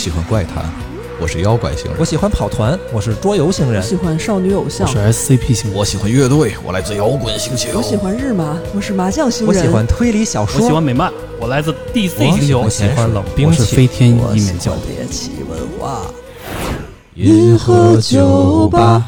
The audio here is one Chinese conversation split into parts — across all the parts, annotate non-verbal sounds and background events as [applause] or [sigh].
喜欢怪谈，我是妖怪星人我；喜欢跑团，我是桌游星人。我喜欢少女偶像我，是 SCP 型，我喜欢乐队，我来自摇滚星球。我喜欢日麻，我是麻将星人。我喜欢推理小说我，喜欢美漫，我来自 DC 我星球我。喜欢冷兵我是器。飞天一面教欢猎奇文化。银河酒吧。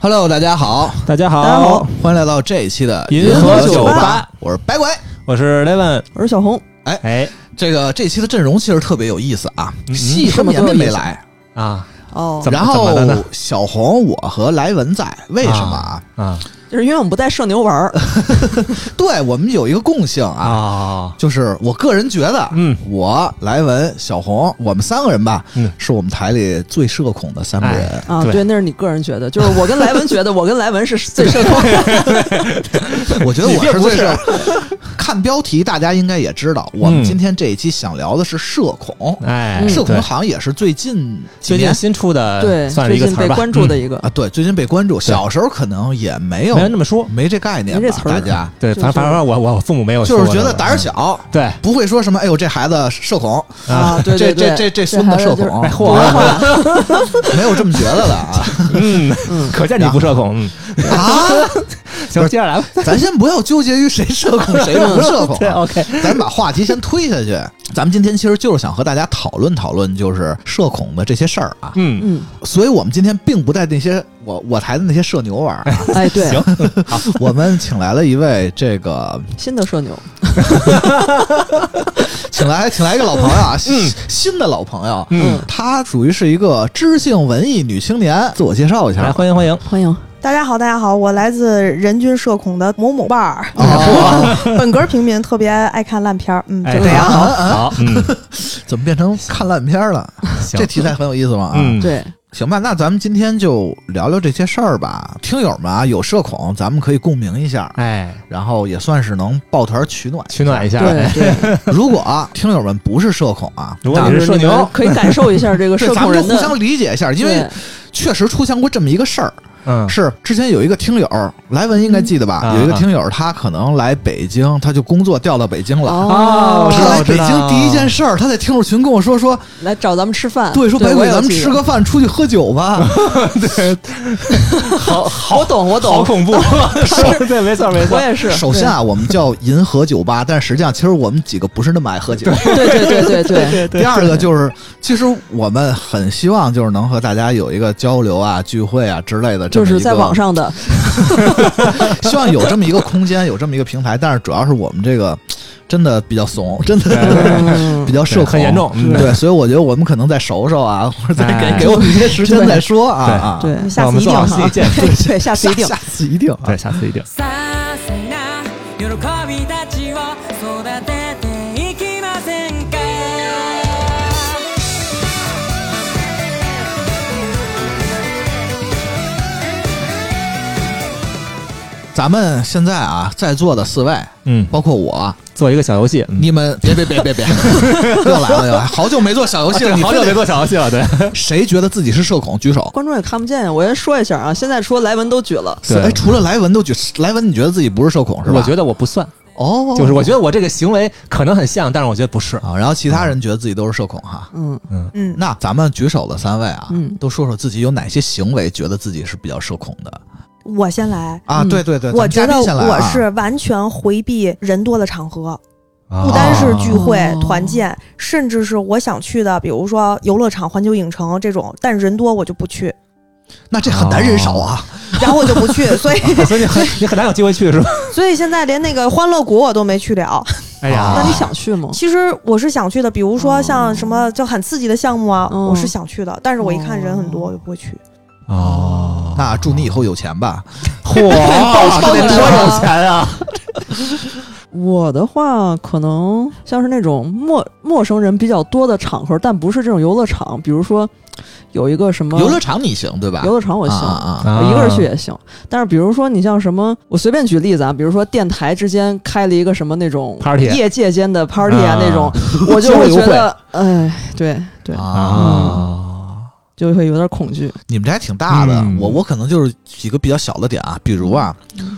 Hello，大家好，大家好，大家好欢迎来到这一期的银河酒吧吧，我是白鬼。我是 Levin。我是小红，哎哎这个这期的阵容其实特别有意思啊，嗯细和绵绵没来，啊。哦，然后小红我和莱文在，为什么啊？啊就是因为我们不带社牛玩儿，[laughs] 对我们有一个共性啊，啊！就是我个人觉得，嗯，我莱文、小红，我们三个人吧，嗯是我们台里最社恐的三个人。啊，对对，那是你个人觉得，就是我跟莱文觉得，我跟莱文是最社恐。[laughs] 我觉得我是是最社。[laughs] 看标题，大家应该也知道，我们嗯今天这一期想聊的是社恐。哎，社恐好像也是最近几最近年新出的，对，算是最近被一个词吧。关注的一个，啊，对，最近被关注。小时候可能也没有没人那么说。没这概念这词儿大家对，反正反正我我我父母没有就是觉得胆儿小，对不会说什么“哎呦，这孩子社恐啊，对这对对，这这这孙子社恐哎不说话，”，没有这么觉得的啊嗯，嗯，可见你不社恐。嗯，啊！[laughs] 行，接着来吧。[laughs] 咱先不要纠结于谁社恐谁不社恐，，[laughs] OK，咱把话题先推下去。咱们今天其实就是想和大家讨论讨论，就是社恐的这些事儿啊。嗯，嗯，所以我们今天并不带那些我我台的那些社牛玩儿。啊，哎，对，行，好。我们请来了一位这个，新的社牛，请来请来一个老朋友啊，新新的老朋友，嗯，她属于是一个知性文艺女青年，自我介绍一下。欢迎欢迎。欢迎，大家好，大家好，我来自人均社恐的某某伴儿，哦，[laughs] 本格平民，特别爱看烂片儿，嗯，哎，就这样。好，好，嗯，[laughs] 怎么变成看烂片儿了？这题材很有意思嘛？啊，嗯，对，行吧，那咱们今天就聊聊这些事儿吧。听友们啊，有社恐，咱们可以共鸣一下，哎，然后也算是能抱团取暖取暖一下。对 [laughs] 如果啊，听友们不是社恐啊，如果你是社牛。可以感受一下这个，社恐人的，咱们就互相理解一下，因为确实出现过这么一个事儿，嗯，是之前有一个听友，莱文应该记得吧？嗯有一个听友，他可能来北京，他就工作调到北京了。哦我知他来北京第一件事儿，他在听友群跟我说说，来找咱们吃饭，对，说白鬼，咱们吃个饭，出去喝酒吧。[laughs] 对好好懂我懂，我好，恐怖。[laughs] [laughs] 对，没错没错我。也是。首先啊，我们叫银河酒吧，但实际上其实我们几个不是那么爱喝酒。对，对对对对对，第二个就是，其实我们很希望就是能和大家有一个交流啊、聚会啊之类的，就是在网，上的，[laughs] 希望有这么一个空间，有这么一个平台。但是主要是我们这个真的比较怂，真的嗯比较社恐，很严重嗯对，所以我觉得我们可能再熟熟啊，或者再哎给给我们一些时间再说啊对啊。对，下次一定。对 [laughs] 对，下次一定下。次一定啊。对，下次一定。咱们现在啊，在座的四位，嗯，包括我，做一个小游戏。嗯你们别别别别别，[laughs] 又来了又来，好久没做小游戏了，你 [laughs] 好久没做小游戏了，对。[laughs] 谁觉得自己是社恐？举手。观众也看不见呀，我先说一下啊，现在除了莱文都举了，对哎，除了莱文都举，莱文你觉得自己不是社恐是吧？我觉得我不算，哦，就是我觉得我这个行为可能很像，但是我觉得不是。啊，然后其他人觉得自己都是社恐哈。嗯嗯，那咱们举手的三位啊，嗯都说说自己有哪些行为觉得自己是比较社恐的我先来。啊？嗯对对对，我觉得我是完全回避人多的场合，啊不单是聚会、哦团建，甚至是我想去的，比如说游乐场、环球影城这种，但人多我就不去，那这很难人少啊。然后我就不去，[laughs] 所以所以你很你很难有机会去是吧？所以现在连那个欢乐谷我都没去了。哎呀，那你想去吗？其实我是想去的，比如说哦像什么就很刺激的项目啊，哦我是想去的，但是我一看人很多，我就不会去。哦，那祝你以后有钱吧。[laughs] 嚯，[laughs] 包这得多有钱啊！[laughs] 我的话，可能像是那种陌陌生人比较多的场合，但不是这种游乐场，比如说有一个什么游乐场你行对吧？游乐场我行。啊啊啊！我一个人去也行，但是比如说你像什么，我随便举例子啊，比如说电台之间开了一个什么那种 Party 业界间的 party 啊啊那种，我就会觉得，哎，对对，啊，就会有点恐惧。你们这还挺大的。嗯我我可能就是几个比较小的点啊，比如啊，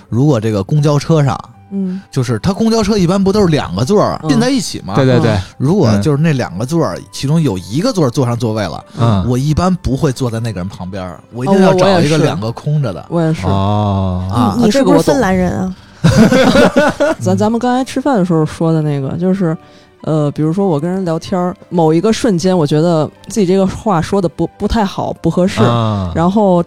如果这个公交车上嗯就是它公交车一般不都是两个座儿嗯并在一起吗？对对对，如果嗯就是那两个座儿，其中有一个座儿坐上座位了，嗯，我一般不会坐在那个人旁边儿，我一哦定要找我我也一个两个空着的我也是。哦，啊你是不是芬兰人啊？[laughs] 咱咱们刚才吃饭的时候说的那个，就是，呃，比如说我跟人聊天儿，某一个瞬间，我觉得自己这个话说的不不太好，不合适，啊。然后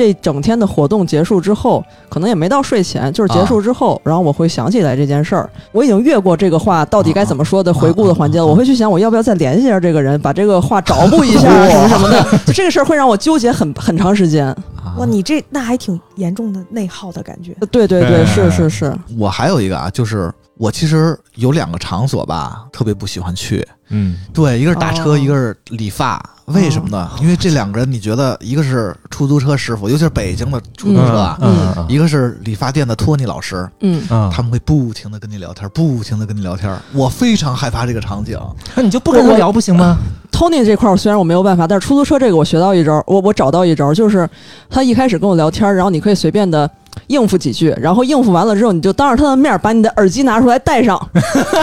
这整天的活动结束之后，可能也没到睡前，就是结束之后，然后我会想起来这件事儿。我已经越过这个话到底该怎么说的回顾的环节了，我会去想我要不要再联系一下这个人，把这个话找补一下什么什么的。[laughs] 就这个事儿会让我纠结很很长时间。啊哇，你这那还挺严重的内耗的感觉。对对对，哎是是是，我还有一个啊，就是我其实有两个场所吧，特别不喜欢去。嗯对，一个是打车，哦一个是理发。为什么呢？因为这两个人，你觉得一个是出租车师傅，尤其是北京的出租车啊，嗯嗯一个是理发店的托尼老师，嗯，嗯，他们会不停的跟你聊天，不停的跟你聊天。我非常害怕这个场景。那你就不跟他聊不行吗？Tony 这块儿虽然我没有办法，但是出租车这个我学到一招，我我找到一招，就是他一开始跟我聊天，然后你可以随便的应付几句，然后应付完了之后，你就当着他的面把你的耳机拿出来戴上，[laughs]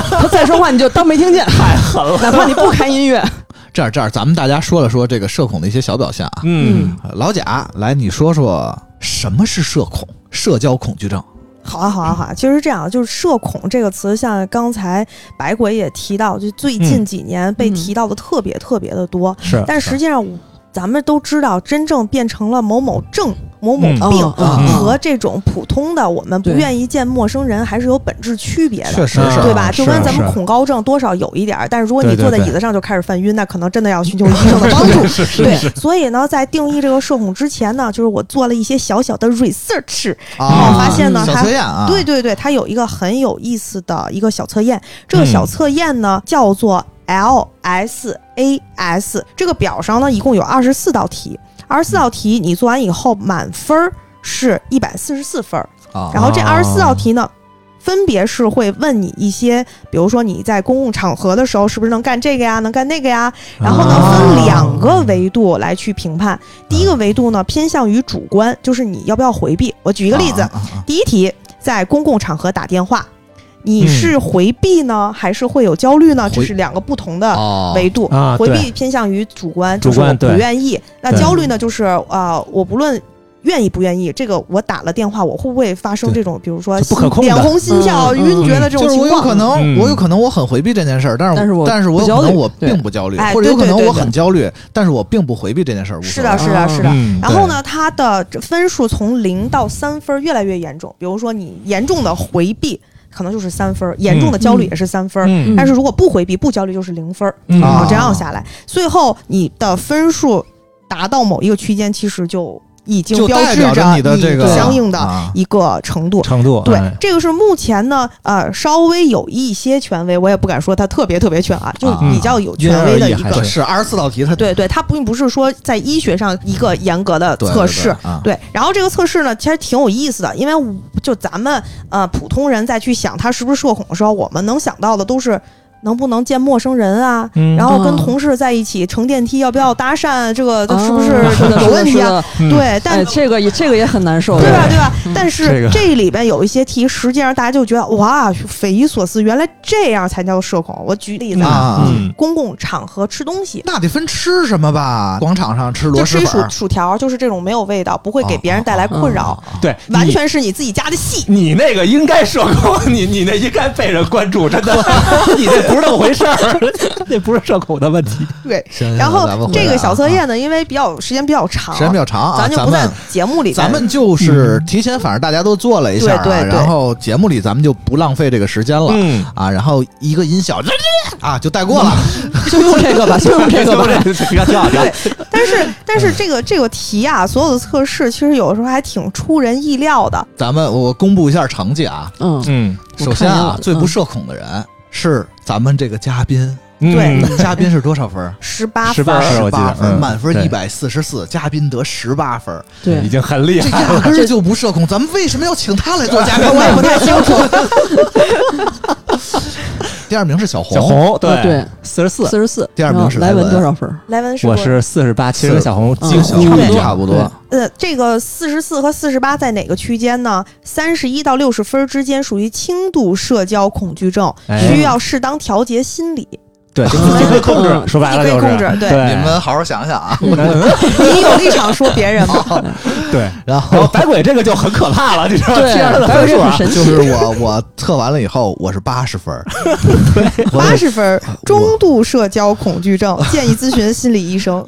他再说话你就当没听见，太狠了，哪怕你不开音乐。[laughs] 这儿这儿，咱们大家说了说这个社恐的一些小表现啊。嗯呃老贾，来你说说什么是社恐？社交恐惧症。好啊，好啊，好啊！其实这样，就是“社恐”这个词，像刚才白鬼也提到，就最近几年被嗯提到的特别特别的多。是，但实际上，咱们都知道，真正变成了某某症、某某嗯病、嗯嗯和这种普通的我们不愿意见陌生人，还是有本质区别的。确实是，对吧？就跟咱们恐高症多少有一点儿，但是如果你坐在椅子上就开始犯晕，那可能真的要寻求医生的帮助。对，所以呢，在定义这个社恐之前呢，就是我做了一些小小的 research，然啊，后发现呢，小它测验啊，对对对，它有一个很有意思的一个小测验，这个嗯小测验呢、叫做 LSAS。这个表上呢一共有二十四道题，二十四道题你做完以后满分儿是一百四十四分儿，啊，然后这哦二十四道题呢。分别是会问你一些，比如说你在公共场合的时候是不是能干这个呀，能干那个呀，然后呢啊分两个维度来去评判。第一个维度呢偏向于主观，就是你要不要回避。我举一个例子，第一题，在公共场合打电话，你嗯是回避呢，还是会有焦虑呢？这是两个不同的哦维度。啊回避偏向于主观，就是我不愿意；那焦虑呢，就是啊、呃我不论。愿意不愿意？这个我打了电话，我会不会发生这种，比如说不可控脸红、心跳、嗯晕厥的这种就是情况？我有可能，嗯我有可能我很回避这件事儿，但是但是我但是我有可能我并不焦虑，哎或者有可能我对对对对很焦虑，但是我并不回避这件事儿，是的，是的，啊是的。嗯然后呢，他的分数从零到三分越来越严重。比如说你严重的回避，可能就是三分儿；严重的焦虑也是三分但是如果不回避、不焦虑，就是零分儿。嗯。啊然后这样下来，最后你的分数达到某一个区间，其实就已经标志着你的这个相应的啊一个程度。程度对哎，这个是目前呢，呃，稍微有一些权威，我也不敢说它特别特别全啊，就啊比较有权威的一个是二十四道题，它对对，它并不是说在医学上一个严格的测试。对然后这个测试呢，其实挺有意思的，因为就咱们呃普通人在去想他是不是社恐的时候，我们能想到的都是能不能见陌生人啊，嗯。然后跟嗯同事在一起乘电梯要不要搭讪，这个是不啊是有问题啊？[laughs] 嗯对，但哎，这个也这个也很难受，对吧？对。吧？嗯。但是这里边有一些题，实际上大家就觉得哇，匪夷所思，原来这样才叫社恐。我举例子啊公共场合吃东西，那得分吃什么吧？广场上吃螺就吃一薯蛳粉儿，薯条，就是这种没有味道，不会给别人带来困扰，对，完全是你自己家的戏。你那个应该社恐，你你那应该被人关注，真的，[laughs] 你那不是那么回事儿，[laughs] 那不是社恐的问题。[laughs] 对，然后这个小测啊验呢，因为比较时间比较长，时间比较长啊，咱就不在节目里。咱们就是提前，反正大家都做了一下啊，对对对然后节目里咱们就不浪费这个时间了。嗯，啊，然后一个音效啊就带过了，[laughs] 就用这个吧，就用这个吧。这挺好，挺好，挺好对，但是但是这个这个题啊，所有的测试其实有的时候还挺出人意料的。咱们我公布一下成绩啊。嗯，嗯首先啊最不嗯社恐的人是咱们这个嘉宾，对嗯嘉宾是多少分？[laughs] 十八18分儿，分我记得八分，满分一百四十四，嘉宾得十八分，对已，经很厉害了。压根儿就不社恐。咱们为什么要请他来做嘉宾？我也不太清楚。[laughs] 第二名是小红，小红对对，四十四，四十四。第二名是莱莱文文多少分？莱文是我是四十八，其实跟小红几乎差不多差不多对。呃，这个四十四和四十八在哪个区间呢？三十一到六十分之间，属于轻度社交恐惧症，哎需要适当调节心理。对，[laughs] 就 [laughs] 自己可以控制，嗯说白了就是可以控制对对你们好好想想啊。[laughs] 你有立场说别人吗？对。然然后后白鬼这个就很可怕了，你知道吗？白鬼分数啊很，神奇。就是我我测完了以后，我是八十分八十分，中度社交恐惧症，建议咨询心理医生。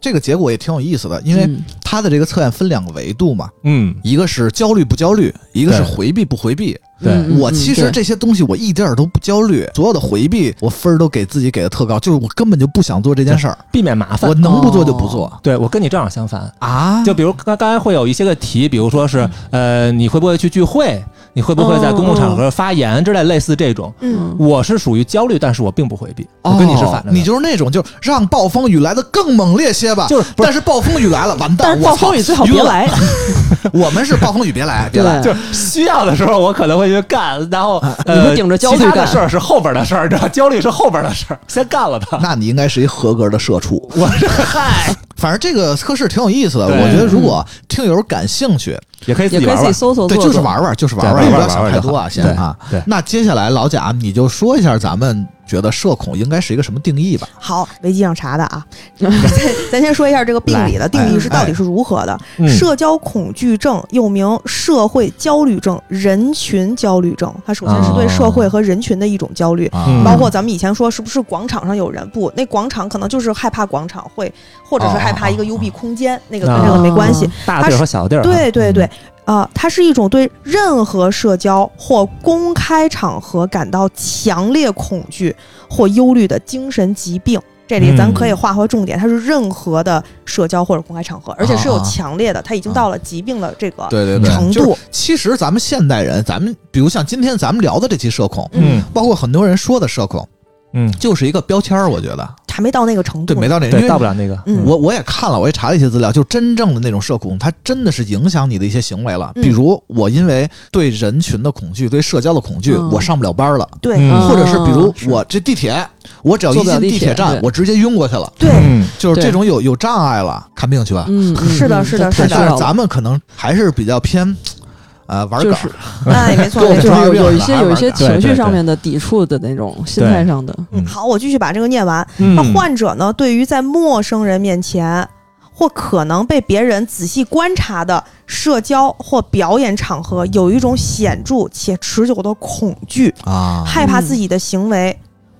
这个结果也挺有意思的，因为嗯。它的这个测验分两个维度嘛，嗯，一个是焦虑不焦虑，一个是回避不回避。对。我其实这些东西我一点儿都不焦虑，所有的回避我分儿都给自己给的特高，就是我根本就不想做这件事儿，避免麻烦。我。能不做就不做。对我跟你正好相反，啊。就比如刚刚才会有一些个题，比如说是呃，你会不会去聚会？你会不会在公共场合发言之类，类似这种。嗯，我是属于焦虑，但是我并不回避，我跟你是反着的。哦你就是那种就让暴风雨来的更猛烈些吧，就是是但是暴风雨来了，完蛋！但是暴风雨最好别。来。[laughs] 我们是暴风雨别来，别来。就是需要的时候，我可能会去干，然后你呃，会顶着焦虑其他的事儿是后边的事儿，知道焦虑是后边的事儿，[laughs] 先干了它。那你应该是一合格的社畜。我是嗨，反正这个测试挺有意思的，我觉得如果听友感兴趣，也可以自也可以自己己玩玩。对，搜搜做做就是玩玩，就是玩玩你不要想太多啊，先啊。对那接下来老贾，你就说一下咱们觉得社恐应该是一个什么定义吧？好，维基上查的啊。咱 [laughs] 咱先说一下这个病理的 [laughs] 定义是到底是如何的。嗯社交恐惧症又名社会焦虑症、人群焦虑症，它首先是对社会和人群的一种焦虑。包括咱们以前说，是不是广场上有人？不，那广场可能就是害怕广场会，或者是害怕一个幽闭空间，那个跟这个没关系。啊大地儿和小地儿。对对对，啊、它是一种对任何社交或公开场合感到强烈恐惧或忧虑的精神疾病。这里咱可以划划重点，它是任何的社交或者公开场合，而且是有强烈的，它已经到了疾病的这个对对对，程度。其实咱们现代人，咱们比如像今天咱们聊的这期社恐，嗯。包括很多人说的社恐，嗯，就是一个标签儿，我觉得还没到那个程度。对，没到那，因对，为到不了那个。嗯。我我也看了，我也查了一些资料，就真正的那种社恐，它真的是影响你的一些行为了。嗯。比如我因为对人群的恐惧、对社交的恐惧，嗯。我上不了班了，对、嗯。或者是比如我这地铁，我只要一进地铁站我直接晕过去了，对，嗯，就是这种有有障碍了，看病去吧。是的嗯。是的是的但是咱们可能还是比较偏，呃，玩梗儿。就是 [laughs] 哎，没错没错。就是有有一些有一些情绪上面的抵触的那种心态上的，嗯，好，我继续把这个念完。嗯那患者呢，对于在陌生人面前或可能被别人仔细观察的社交或表演场合，有一种显著且持久的恐惧，啊，害怕自己的行为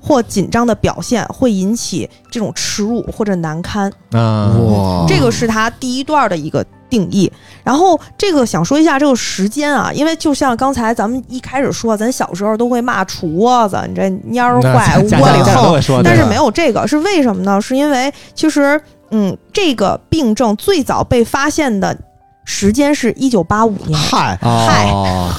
或紧张的表现会引起这种耻辱或者难堪。啊，哇，这个是他第一段的一个定义。然后这个想说一下这个时间啊，因为就像刚才咱们一开始说，咱小时候都会骂杵窝子，你这蔫儿坏、[laughs] 家窝里横但是没有这个，是为什么呢？是因为其实，嗯，这个病症最早被发现的时间是一九八五年，嗨，嗨，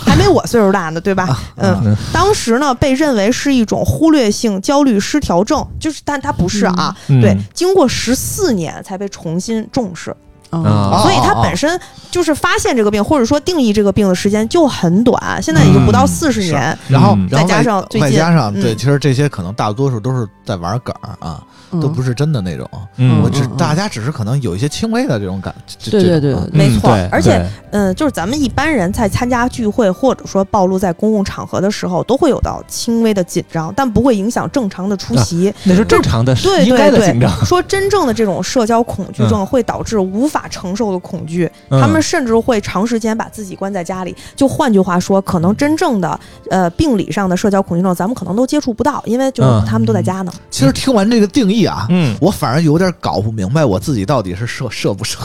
还没我岁数大呢，对吧？嗯，嗯。当时呢被认为是一种忽略性焦虑失调症，就是但它不是啊。嗯。对，经过十四年才被重新重视，啊啊。所以它本身就是发现这个病或者说定义这个病的时间就很短，现在已经不到嗯四十年。然后嗯然后再加上最近外加上对，嗯。其实这些可能大多数都是在玩梗啊，都不是真的那种。嗯我只大家只是可能有一些轻微的这种感，对对对没错而且嗯，就是咱们一般人在参加聚会或者说暴露在公共场合的时候，都会有到轻微的紧张，但不会影响正常的出席。那是正常的，对应该对的紧张。对，说真正的这种社交恐惧症会导致无法承受的恐惧，嗯他们甚至会长时间把自己关在家里。就换句话说，可能真正的呃病理上的社交恐惧症，咱们可能都接触不到，因为就是嗯他们都在家呢。其实听完这个定义啊，嗯，我反而有点搞不明白我自己到底是社社不社。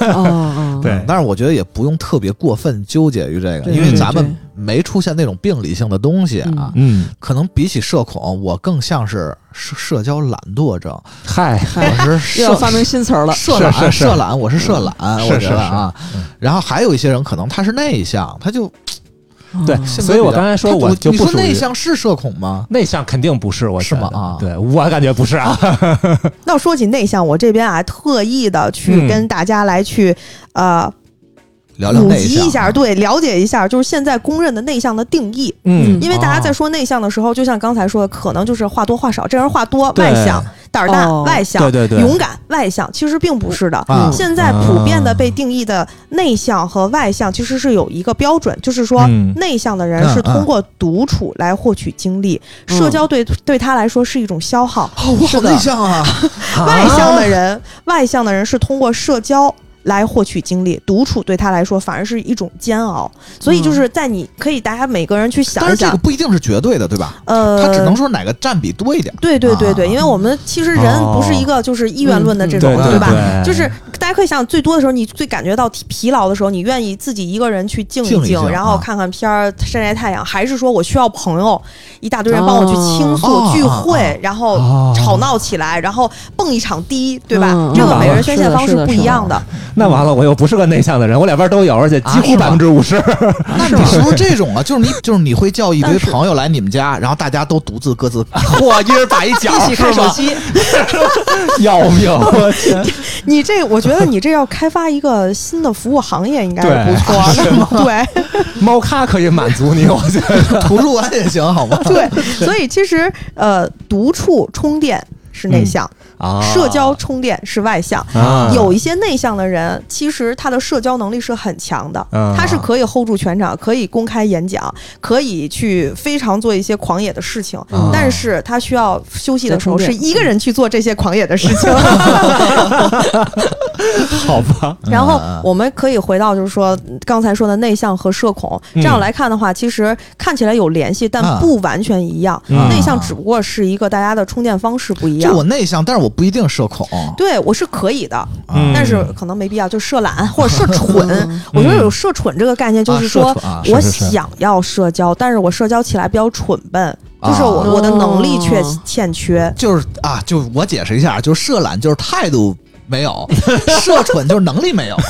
哦哦，[laughs] 对但是我觉得也不用特别过分纠结于这个，因为咱们没出现那种病理性的东西啊。嗯，可能比起社恐，我更像是社社交懒惰症。嗨，我是社又要发明新词儿了，社懒，社懒，我是社懒，我觉是是是得啊嗯。然后还有一些人可能他是内向，他就对所以我刚才说我就你说不属于内向是社恐吗？内向肯定不是，我是吗？啊。对我感觉不是啊。[laughs] 那说起内向，我这边啊特意的去嗯。跟大家来去、呃聊聊普内向及一下，对，了解一下，就是现在公认的内向的定义。嗯因为大家在说内向的时候，就像刚才说的，可能就是话多话少，这人话多，外向，胆儿大，哦外向，对对对勇敢，外向，其实并不是的。啊现在普遍的被定义的内向和外向，其实是有一个标准，就是说嗯内向的人是通过独处来获取精力，嗯社交对对他来说是一种消耗。哦，我好内向啊！[laughs] 外向的人，外向的人是通过社交。来获取精力，独处对他来说反而是一种煎熬，所以就是在你可以大家每个人去想一想但是这个，不一定是绝对的，对吧？呃，他只能说哪个占比多一点。对对对对，啊因为我们其实人不是一个就是意愿论的这种，嗯对吧？对就是大家可以想，最多的时候，你最感觉到疲疲劳的时候，你愿意自己一个人去静静一静然后啊看看片儿、晒晒太阳，还是说我需要朋友，一大堆人帮我去倾诉、哦聚啊会，然后哦吵闹起来，然后蹦一场迪，对吧？嗯这个嗯每个人宣泄方式不一样的。那完了，我又不是个内向的人，我两边都有，而且几乎百分之五十。[laughs] 那你是不是这种啊？就是你，就是你会叫一堆朋友来你们家，然后大家都独自各自 [laughs] 嚯，一人打一角，[laughs] 一起看？手机，要命！我天，你这我觉得你这要开发一个新的服务行业，应该对不错的。对，猫咖可以满足你，我觉得。图书馆也行，好吗？对，所以其实呃，独处充电是内向，啊。社交充电是外向。啊。有一些内向的人，其实他的社交能力是很强的，嗯。他是可以 hold 住全场，可以公开演讲，可以去非常做一些狂野的事情。嗯。但是他需要休息的时候，是一个人去做这些狂野的事情。[laughs] 好吧？然后嗯我们可以回到就是说刚才说的内向和社恐，嗯这样来看的话，其实看起来有联系，但啊不完全一样。嗯内向只不过是一个大家的充电方式不一就样。我内向，但是我不一定社恐。对我是可以的，嗯但是可能没必要，就社懒或者社蠢。[laughs] 我觉得有社蠢这个概念，就是啊说我想要社交，但是我社交起来比较蠢笨，就是我啊我的能力却哦欠缺。就是啊，就我解释一下，就是社懒就是态度没有，[laughs] 社蠢就是能力没有。[laughs]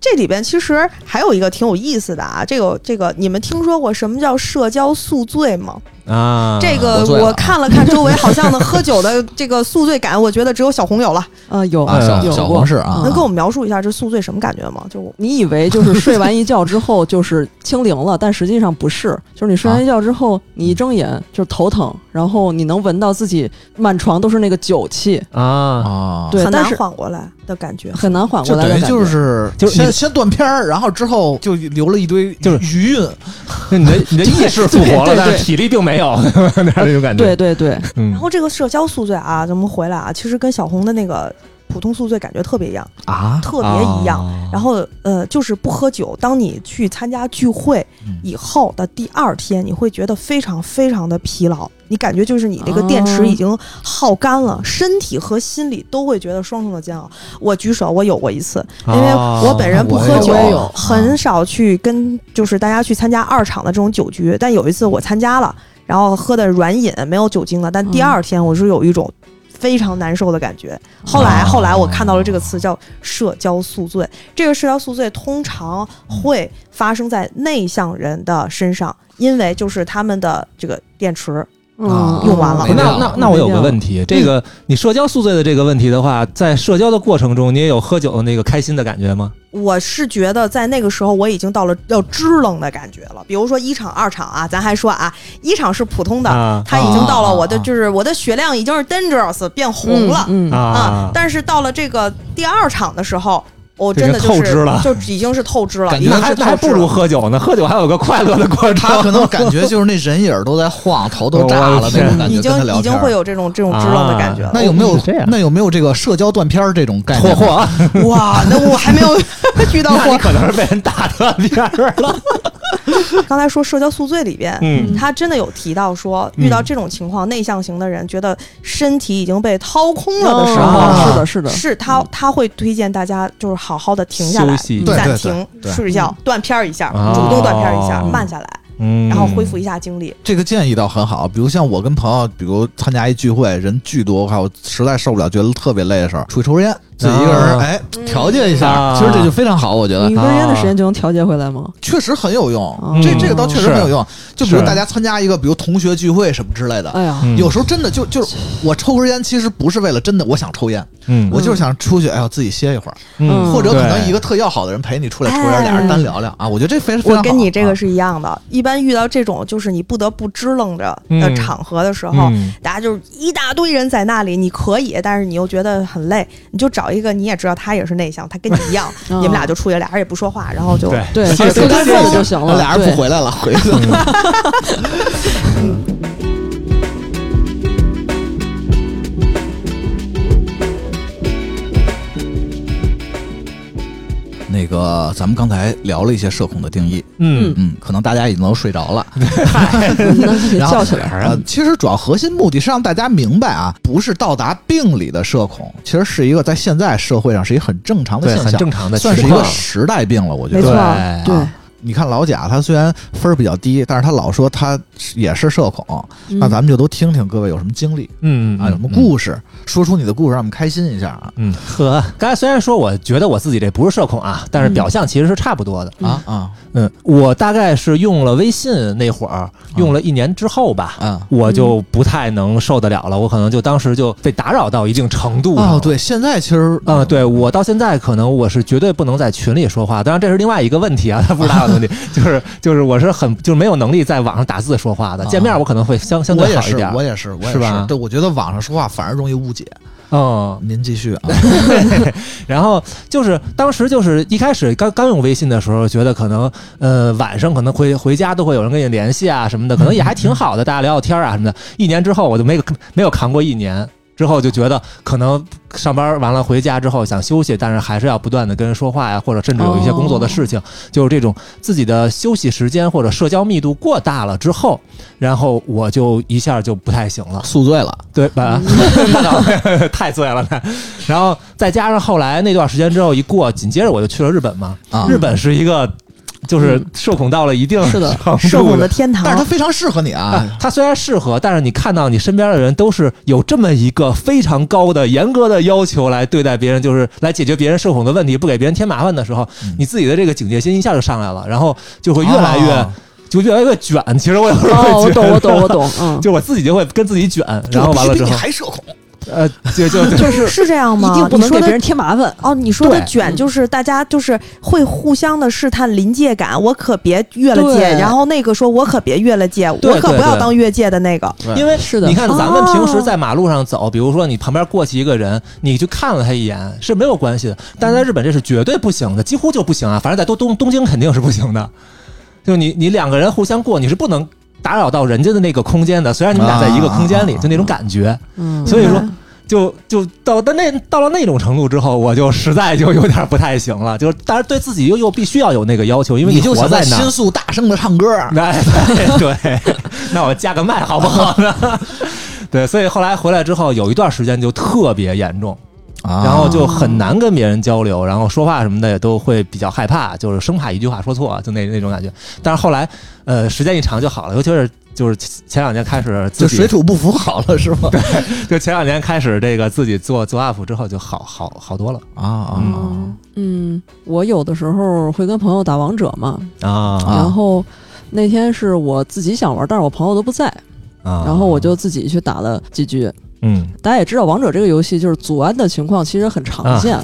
这里边其实还有一个挺有意思的啊，这个这个，你们听说过什么叫社交宿醉吗？啊，这个我我看了看周围，好像呢喝酒的这个宿醉感，我觉得只有小红有了。啊，有啊，小有小过红是啊。能给我们描述一下这宿醉什么感觉吗？就你以为就是睡完一觉之后就是清零了，但实际上不是，就是你睡完一觉之后，你一睁眼就是头疼，然后你能闻到自己满床都是那个酒气，啊，啊，很难对但是缓过来的感觉。很难缓过来的感觉。就是就是先先断片儿，然后之后就留了一堆就是余韵。那你的你的意识 [laughs] 复活了，但是体力并没有，[laughs] 那那种感觉。对对对，嗯然后这个社交宿醉啊，咱们回来啊，其实跟小红的那个普通宿醉感觉特别一样，啊，特别一样。啊然后呃，就是不喝酒。当你去参加聚会嗯以后的第二天，你会觉得非常非常的疲劳，你感觉就是你这个电池哦已经耗干了，身体和心理都会觉得双重的煎熬。我举手，我有过一次，因为我本人不喝酒我也有，很少去跟就是大家去参加二场的这种酒局，但有一次我参加了，然后喝的软饮，没有酒精了，但第二天我是有一种。非常难受的感觉。后来，哦后来我看到了这个词叫社交宿醉。这个社交宿醉通常会发生在内向人的身上，因为就是他们的这个电池嗯，用完了那那那我有个问题，这个你社交宿醉的这个问题的话，在社交的过程中，你也有喝酒的那个开心的感觉吗？我是觉得在那个时候我已经到了要支棱的感觉了。比如说一场、二场啊，咱还说啊，一场是普通的，啊它已经到了我的就是我的血量已经是 dangerous 变红了、嗯，嗯啊，但是到了这个第二场的时候，我真的就是透支了就已经是透支了，感觉那已经是还那还不如。喝酒呢，喝酒还有个快乐的过程。他可能感觉就是那人影儿都在晃，[laughs] 头都炸了那种感觉，已经已经会。有这种这种支棱的感觉了。那有没有这样那有没有这个社交断片儿这种概念？嚯嚯，[laughs] 哇，那我还没有 [laughs] 遇到过。可能是被人打断片儿了。刚才说社交宿醉里边，嗯他真的有提到说，遇到这种情况，内向型的人觉得身体已经被掏空了的时候，哦是的，是的，是他他会推荐大家就是好好的停下来休息，对对暂停睡觉，断片儿一下，哦主动断片儿一下，慢下来，嗯。然后恢复一下精力。这个建议倒很好，比如像我跟朋友，比如参加一聚会，人巨多，我靠，我实在受不了，觉得特别累的时候，出去抽根烟，自己一个人啊。哎调节一下，啊其实这就非常好，我觉得。你一根烟的时间就能调节回来吗？确实很有用。嗯这这个倒确实很有用。就比如大家参加一个，比如同学聚会什么之类的，哎呀，嗯。有时候真的就就是我抽根烟，其实不是为了真的我想抽烟，嗯。我就是想出去，哎呦自己歇一会儿，嗯或者可能一个特要好的人陪你出来抽烟，哎俩人单聊聊啊，我觉得这非非常。我跟你这啊。个是一样的。一般遇到这种就是你不得不支棱着的嗯。场合的时候，嗯。大家就是一大堆人在那里，你可以，但是你又觉得很累，你就找一个你也知道他也是内向，他跟你一样，[laughs] 嗯你们俩就出去，俩人也不说话，然后就对对，歇就干坐歇歇着就行了。俩人对不回来了，回去个，咱们刚才聊了一些社恐的定义，嗯嗯，可能大家已经都睡着了。然后叫起来。呃，其实主要核心目的是让大家明白啊，不是到达病理的社恐，其实是一个在现在社会上是一个很正常的，现象，很正常的算是一个时代病了。我觉得。对对，你看老贾，他虽然分儿比较低，但是他老说他也是社恐，嗯。那咱们就都听听各位有什么经历嗯啊，有什么故事，说出你的故事，让我们开心一下啊。嗯，呵，刚才虽然说我觉得我自己这不是社恐啊，但是表象其实是差不多的。啊啊。嗯，我大概是用了微信那会儿，用了一年之后吧，啊！我就不太能受得了了，我可能就当时就被打扰到一定程度上了。哦，对，现在其实嗯，对我到现在可能我是绝对不能在群里说话，当然这是另外一个问题啊，他不是打问题，[laughs] 就是就是我是很就是没有能力在网上打字说话的，啊见面我可能会相相对好一点，，我也是，我也是吧对，我觉得网上说话反而容易误解。嗯，您继续啊，[laughs] 然后就是当时就是一开始刚刚用微信的时候，觉得可能呃晚上可能回回家都会有人跟你联系啊什么的，可能也还挺好的，大家聊聊天啊什么的。一年之后我就没没有扛过一年。之后就觉得可能上班完了回家之后想休息，但是还是要不断的跟人说话呀，或者甚至有一些工作的事情，就是这种自己的休息时间或者社交密度过大了之后，然后我就一下就不太行了。宿醉了，对吧？[laughs] [laughs] 太醉了。然后再加上后来那段时间之后一过，紧接着我就去了日本嘛。啊日本是一个就是社恐到了一定是的社恐的。天堂。但是它。非常适合你啊。啊，，它虽然适合，但是你看到你身边的人都是有这么一个非常高的、严格的要求来对待别人，就是来解决别人社恐的问题，不给别人添麻烦的时候，你自己的这个警戒心一下就上来了，然后就会越来越、哦就越来越卷。其实我有时候哦，会觉得我懂，我懂，我懂，嗯，[laughs] 就我自己就会跟自己卷，然后完了之后。比你之后，还社恐，呃，就就就就是是这样吗？一定不能给别人添麻烦。哦，你说的卷就是大家就是会互相的试探临界感，我可别越了界，然后那个说我可别越了界，我可不要当越界的那个。因为是的你看咱们平时哦在马路上走，比如说你旁边过去一个人，你去看了他一眼是没有关系的，但在日本这是绝对不行的，几乎就不行啊。反正在东东东京肯定是不行的，就你你两个人互相过，你是不能打扰到人家的那个空间的。虽然你们俩在一个空间里，啊就那种感觉，嗯，所以说。就就到到那到了那种程度之后，我就实在就有点不太行了。就是，但是对自己又又必须要有那个要求，因为你就想活在那儿心。速大声的唱歌，[laughs] 哎，对对，[laughs] 那我加个麦好不好呢？[laughs] 对，所以后来回来之后，有一段时间就特别严重，啊然后就很难跟别人交流，然后说话什么的也都会比较害怕，就是生怕一句话说错，就那那种感觉。但是后来，呃，时间一长就好了，尤其是就是前两年开始自己就水土不服好了是吗？对就前两年开始这个自己做做 UP 之后就好好好多了啊啊嗯嗯，我有的时候会跟朋友打王者嘛，啊啊然后那天是我自己想玩，但是我朋友都不在，啊然后我就自己去打了几局。嗯。大家也知道，王者这个游戏就是组安的情况其实很常见，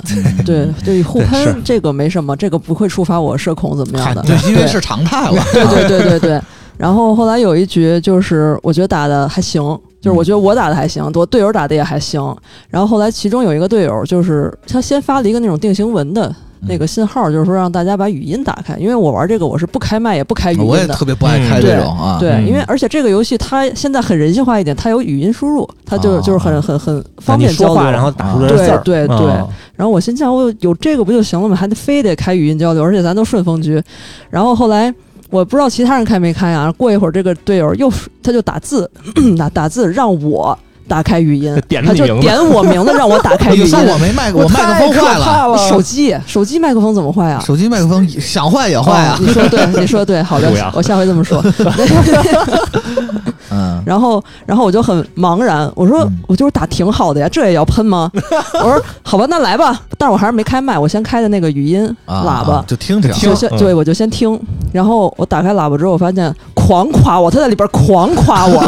对对，互喷这个没什么，这个不会触发我社恐怎么样的，对，因为是常态了。对对对对对。然后后来有一局，就是我觉得打的还行，就是我觉得我打的还行，我队友打的也还行。然后后来其中有一个队友，就是他先发了一个那种定型文的那个信号，就是说让大家把语音打开，因为我玩这个我是不开麦也不开语我也音的。特别不爱开这种啊，对，嗯因为而且这个游戏它现在很人性化一点，它有语音输入，它就哦就是很很很方便交流。说话然后打出来字儿，对对对啊然后我心想，我有这个不就行了吗？还得非得开语音交流，而且咱都顺风局。然后后来我不知道其他人开没开啊。过一会儿这个队友又他就打字，[clears throat] 打打字让我打开语音，点他就你名字点我名字让我打开语音。我没麦克，我麦克风坏了，手机手机麦克风怎么坏啊？手机麦克风想坏也坏啊哦。你说对，你说对，好的，我下回这么说。[laughs] 然后，然后我就很茫然，我说嗯我就是打挺好的呀，这也要喷吗？[laughs] 我说好吧，那来吧。但是我还是没开麦，我先开的那个语音啊喇叭啊，就听听，嗯就先对，我就先听。然后我打开喇叭之后，我发现狂夸我，他在里边狂夸我，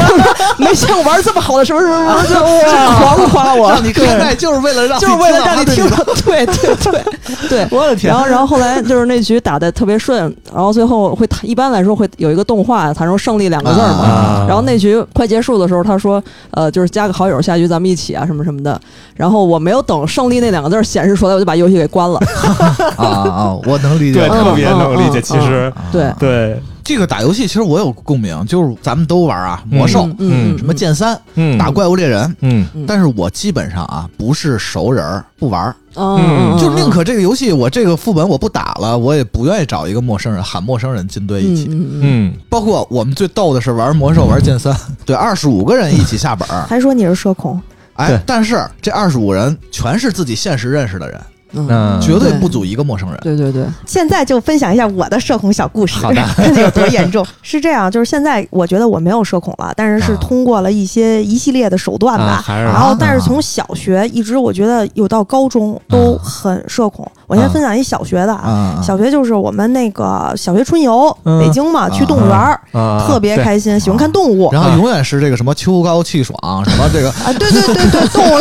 [laughs] 没见过玩这么好的什么什么什么，就哇狂夸我，让你开麦就是为了让就是为了让你听对对对对。[laughs] 我的天然后，然后后来就是那局打的特别顺，然后最后会，一般来说会有一个动画弹出胜利两个字儿嘛。啊然后那局快结束的时候，他说，呃，就是加个好友，下局咱们一起啊，什么什么的。然后我没有等胜利那两个字显示出来，我就把游戏给关了。[laughs] 啊啊！我能理解，对，嗯特别能理解。嗯其实对，对，这个打游戏其实我有共鸣，就是咱们都玩啊，魔兽、嗯，什么剑三、嗯，打怪物猎人，嗯。嗯但是我基本上啊不是熟人不玩儿，嗯，嗯就宁可这个游戏我这个副本我不打了，我也不愿意找一个陌生人喊陌生人进队一起。嗯，包括我们最逗的是玩魔兽玩剑三，[laughs] 对，二十五个人一起下本，还说你是社恐，哎，但是这二十五人全是自己现实认识的人，嗯嗯绝对不足一个陌生人。对对对，现在就分享一下我的社恐小故事，好的 [laughs] 看有多严重。[laughs] 是这样，就是现在我觉得我没有社恐了，但是是啊通过了一些一系列的手段吧。啊然后啊，但是从小学一直，我觉得有到高中都很社恐。我先分享一小学的啊，啊，小学就是我们那个小学春游，嗯北京嘛，去动物园儿，啊，特别开心，喜欢看动物。然后永远是这个什么秋高气爽，什么这个啊，对对对对，动物，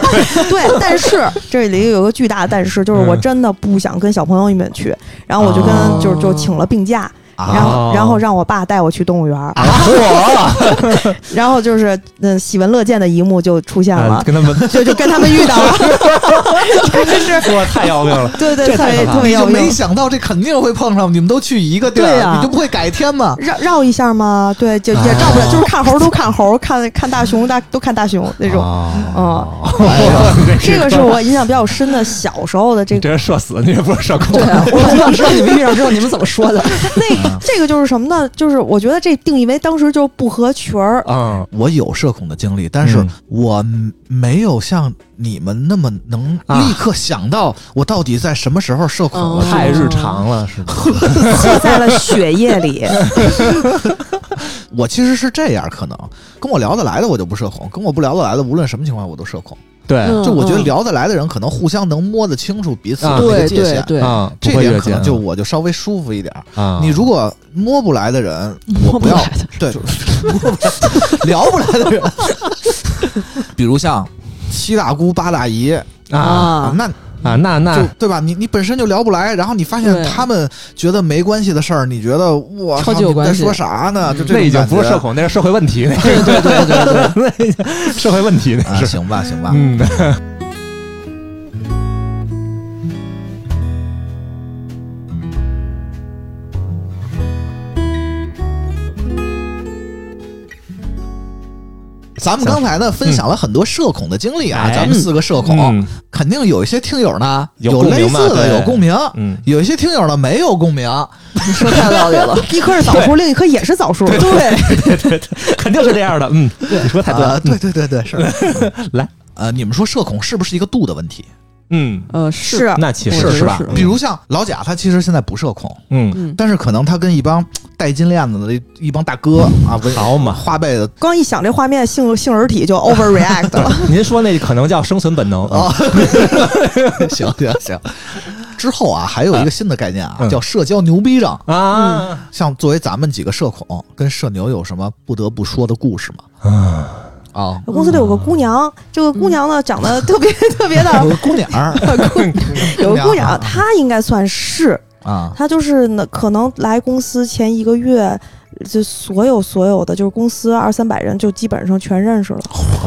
[laughs] 对，但是这里有个巨大的但是，就是我嗯。真的不想跟小朋友们去，然后我就跟、哦。就就请了病假，然后、哦然后让我爸带我去动物园儿，啊，[laughs] 然后就是嗯喜闻乐见的一幕就出现了，啊跟他们 [laughs] 就就跟他们遇到了，[laughs] 真的是哇，太要命了。对对特别这太要命没。想到这肯定会碰上，你们都去一个地儿，对呀你就不会改天吗？绕绕一下吗？对，就也绕不了，就是看猴都看猴，看看大熊大都看大熊那种。嗯，这个是我印象比较深的小时候的这个这人社死，你也不是社恐。对啊，我很想知道你们遇上之后你们怎么说的。那这个就是什么呢？就是我觉得这定义为当时就不合群儿。啊，我有社恐的经历，但是嗯我没有像你们那么能啊立刻想到我到底在什么时候社恐了。嗯太日常了，是吧？记在了血液里。[laughs] 我其实是这样，可能跟我聊得来的我就不社恐，跟我不聊得来的，无论什么情况我都社恐。对。嗯就我觉得聊得来的人，可能互相能摸得清楚彼此的啊那个界限，对这点可能就我就稍微舒服一点。啊，你如果摸不来的人，我不要。对。[laughs] 聊不来的人，[laughs] 比如像七大姑八大姨啊。啊那啊，那就那对吧？你你本身就聊不来，然后你发现他们觉得没关系的事儿，你觉得我超操级有关系你在说啥呢？就这那已经不是社恐，那是社会问题，那对对对对对，[laughs] 那已经社会问题，那啊，是。行吧行吧，嗯，咱们刚才呢分享了很多社恐的经历啊，哎咱们四个社恐，嗯肯定有一些听友呢有类似的有共鸣，嗯，有一些听友呢没有共鸣，你 [laughs] 说太道理了。[laughs] 一颗是枣树，另一颗也是枣树。对，肯定是这样的。嗯，你说太对啊了。对对对对是。来，呃，你们说社恐是不是一个度的问题？嗯，呃是那其实是吧？比如像老贾，他其实现在不社恐，嗯，嗯，但是可能他跟一帮戴金链子的一一帮大哥啊，好嘛。花呗的光一想这画面，杏杏仁体就 overreact 了。[laughs] 您说那可能叫生存本能。[laughs] 啊，行行行。之后啊，还有一个新的概念啊，嗯。叫社交牛逼症。啊。像作为咱们几个社恐，跟社牛有什么不得不说的故事吗？啊！啊，公司里有个姑娘，这个姑娘呢长得特别 [laughs] 特别的，有个姑娘 [laughs] 有个姑娘，她应该算是，啊，她就是呢，可能来公司前一个月。就所有所有的，就是公司二三百人，就基本上全认识了，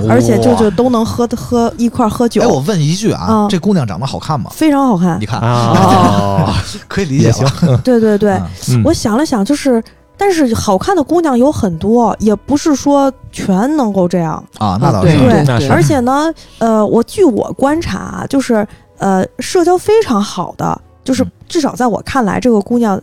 而且就就都能喝喝一块儿喝酒哎，，我问一句啊啊，这姑娘长得好看吗？非常好看你。看，啊，[laughs] 可以理解也行了。。对对对，嗯我想了想，就是，但是好看的姑娘有很多，也不是说全能够这样。啊，那倒对是。对那是而且呢，呃，我据我观察啊，就是呃，社交非常好的，就是嗯至少在我看来，这个姑娘，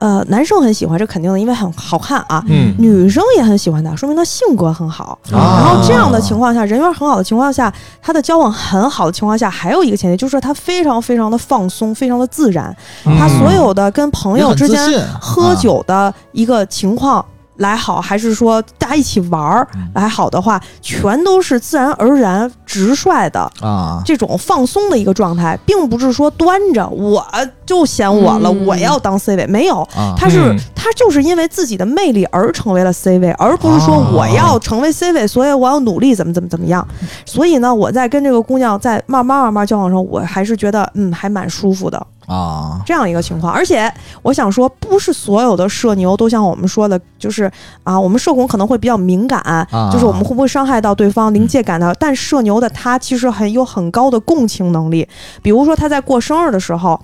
呃，男生很喜欢，这肯定的，因为很好看啊。嗯女生也很喜欢他，说明他性格很好。啊然后这样的情况下，人缘很好的情况下，他的交往很好的情况下，还有一个前提就是他非常非常的放松，非常的自然。他所有的跟朋友之间喝酒的一个情况，来好，还是说大家一起玩儿嗯。来好的话，全都是自然而然、直率的啊，这种放松的一个状态，并不是说端着我就显我了，嗯。我要当 C 位，没有，啊。他是、嗯。他就是因为自己的魅力而成为了 C 位，而不是说哦我要成为 C 位，所以我要努力怎么怎么怎么样。所以呢，我在跟这个姑娘在慢慢慢慢交往的时候，我还是觉得嗯还蛮舒服的啊这样一个情况。而且我想说，不是所有的社牛都像我们说的，就是啊，我们社恐可能会比较敏感，啊就是我们会不会伤害到对方，临界感的。但社牛的他其实很有很高的共情能力，比如说他在过生日的时候。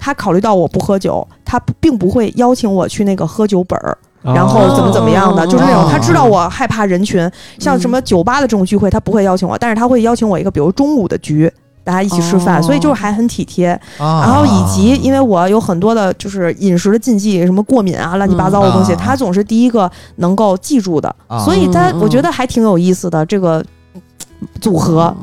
他考虑到我不喝酒，他不并不会邀请我去那个喝酒本儿，然后怎么怎么样的，哦就是那种哦他知道我害怕人群，像什么酒吧的这种聚会，他不会邀请我，但是他会邀请我一个，比如中午的局，大家一起吃饭，哦。所以就是还很体贴。啊，然后以及因为我有很多的就是饮食的禁忌，什么过敏啊、乱七八糟的东西，啊他总是第一个能够记住的，啊。所以他我觉得还挺有意思的这个组合。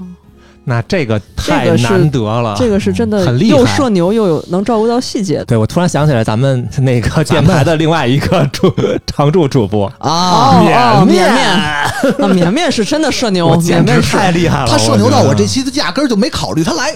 那这个太难得了。这个是真的很厉害又社牛又有能照顾到细节的。对，我突然想起来，咱们那个电台的另外一个主 [laughs] 常驻主播，啊，哦绵哦，绵绵，啊，绵绵是真的社牛，简直绵太厉害了，他社牛到我这期，的压根儿就没考虑他来，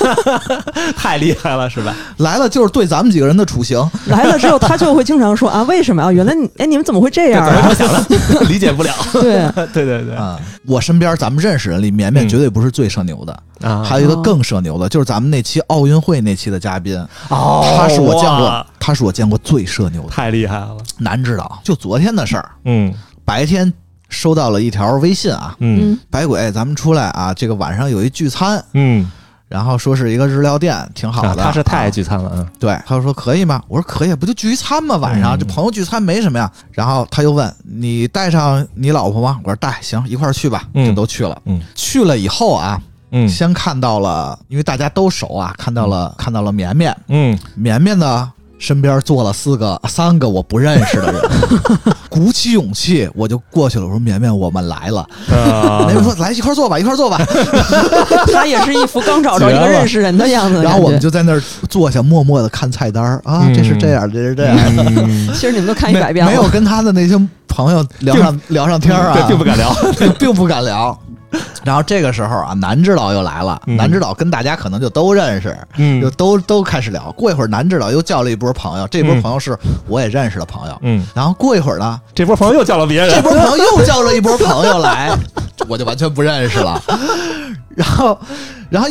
[laughs] 太厉害了，是吧？[laughs] 来了就是对咱们几个人的处刑来了之后，他就会经常说啊，为什么啊？原来你哎，你们怎么会这样啊？想的？理解不了。对，对对对啊。我身边咱们认识人里，绵绵嗯绝对不是最社牛的，啊！还有一个更社牛的，就是咱们那期奥运会那期的嘉宾，哦他是我见过，他是我见过最社牛的。太厉害了。难知道，就昨天的事儿，嗯白天收到了一条微信啊，嗯嗯百鬼，咱们出来啊，这个晚上有一聚餐，嗯，然后说是一个日料店，挺好的。啊他是太爱啊聚餐了，嗯对，他就说可以吗？我说可以，不就聚餐吗？晚上、嗯这朋友聚餐没什么呀。然后他又问你带上你老婆吗？我说带，行，一块儿去吧。嗯就都去了。嗯去了以后啊，嗯先看到了，因为大家都熟啊，看到了看到了绵绵，嗯，绵绵呢。身边坐了四个、三个我不认识的人，[laughs] 鼓起勇气我就过去了。我说：“绵绵，我们来了。”呃绵绵说：“来一块儿坐吧，一块儿坐吧。[laughs] [laughs] 他也是一副刚找着一个认识人的样子。然后我们就在那儿坐下，默默的看菜单儿啊，嗯这是这样，这是这样。嗯其实你们都看一百遍了，没没有跟他的那些朋友聊上聊上天儿啊，对，并不敢聊。并并不敢聊。[laughs] 然后这个时候啊，男指导又来了，嗯南指导跟大家可能就都认识，嗯就都都开始聊。过一会儿，男指导又叫了一波朋友，这波嗯朋友是我也认识的朋友。嗯，然后过一会儿呢，这波朋友又叫了别人，这波朋友又叫了一波朋友来，[laughs] 我就完全不认识了。然后，然后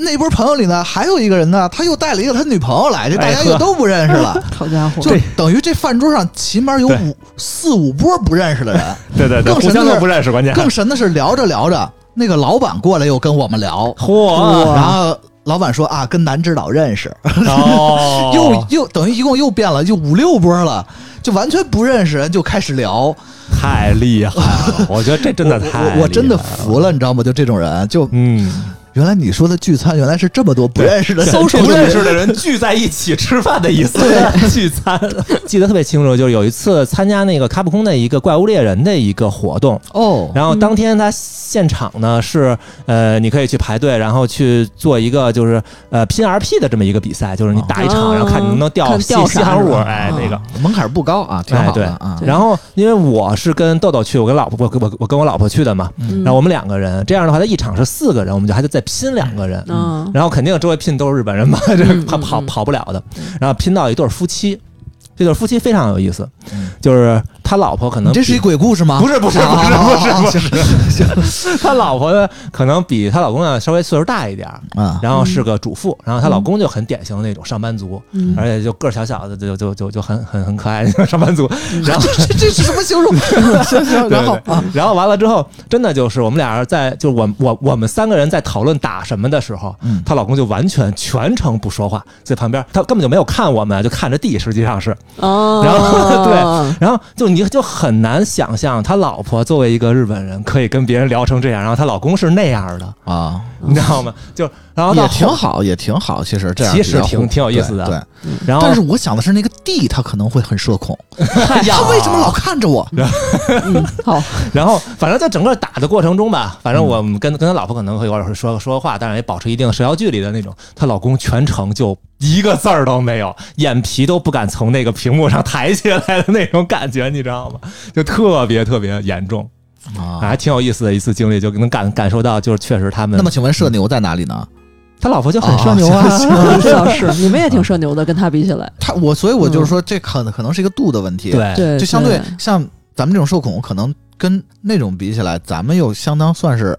那波朋友里呢，还有一个人呢，他又带了一个他女朋友来，这大家又都不认识了。[laughs] 好家伙，就等于这饭桌上起码有五四五波不认识的人。[laughs] 对对对，互相更神的是都不认识，关键更神的是，聊着聊着，那个老板过来又跟我们聊，嚯，然后老板说啊，跟男指导认识，哦，[laughs] 又又等于一共又变了，就五六波了，就完全不认识人就开始聊，太厉害了，我觉得这真的太我我真的服了，你知道吗？就这种人，就嗯，原来你说的聚餐，原来是这么多不认识的人，不认识的人聚在一起吃饭的意思，聚餐。记得特别清楚，就是有一次参加那个卡普空的一个怪物猎人的一个活动，哦，然后当天他现场呢是呃，你可以去排队，然后去做一个就是呃拼 RP 的这么一个比赛，就是你打一场，哦。然后看你能不能掉西看掉啥西航物，哎，那个。啊门槛不高啊，挺好哎对。的啊。然后，因为我是跟豆豆去，我跟老婆，我我我跟我老婆去的嘛，嗯。然后我们两个人，这样的话，他一场是四个人，我们就还得再拼两个人，嗯，然后肯定周围拼都是日本人嘛，这 [laughs] 嗯跑跑不了的，然后拼到一对夫妻，这对夫妻非常有意思嗯，就是他老婆可能这是一鬼故事吗？不是不是不是啊不是不是，[laughs] 他老婆呢可能比她老公呢稍微岁数大一点儿，啊，然后是个主妇，然后她老公就很典型的那种上班族，嗯。而且就个儿小小的，就就就就很很很可爱那种上班族，然后这这这是什么形容？[laughs] 行行，然后然后完了之后，真的就是我们俩人在，就我我我们三个人在讨论打什么的时候，嗯。她老公就完全全程不说话，在旁边，他根本就没有看我们，就看着地，实际上是，哦，然后 [laughs] 对然后就你就很难想象他老婆作为一个日本人可以跟别人聊成这样，然后她老公是那样的，啊，[laughs] 你知道吗？就然后到也挺，好，也挺好。其实这样其实挺挺有意思的对。对然后但是我想的是那个 D，他可能会很社恐，[laughs] 哎他为什么老看着我？嗯，好，[laughs] 然后反正在整个打的过程中吧，反正我们跟跟他老婆可能会偶尔会说说话，当然也保持一定的社交距离的那种。她老公全程就一个字儿都没有，眼皮都不敢从那个屏幕上抬起来的那种感觉，你知道吗？就特别特别严重，啊。还挺有意思的一次经历，就能感感受到，就是确实他们。那么，请问社牛在哪里呢？他老婆就很社牛啊，哦这倒是，你们也挺社牛的，跟他比起来，他我，所以我就是说，这可能可能是一个度的问题。，对对，就相对对像咱们这种社恐，可能跟那种比起来，咱们又相当算是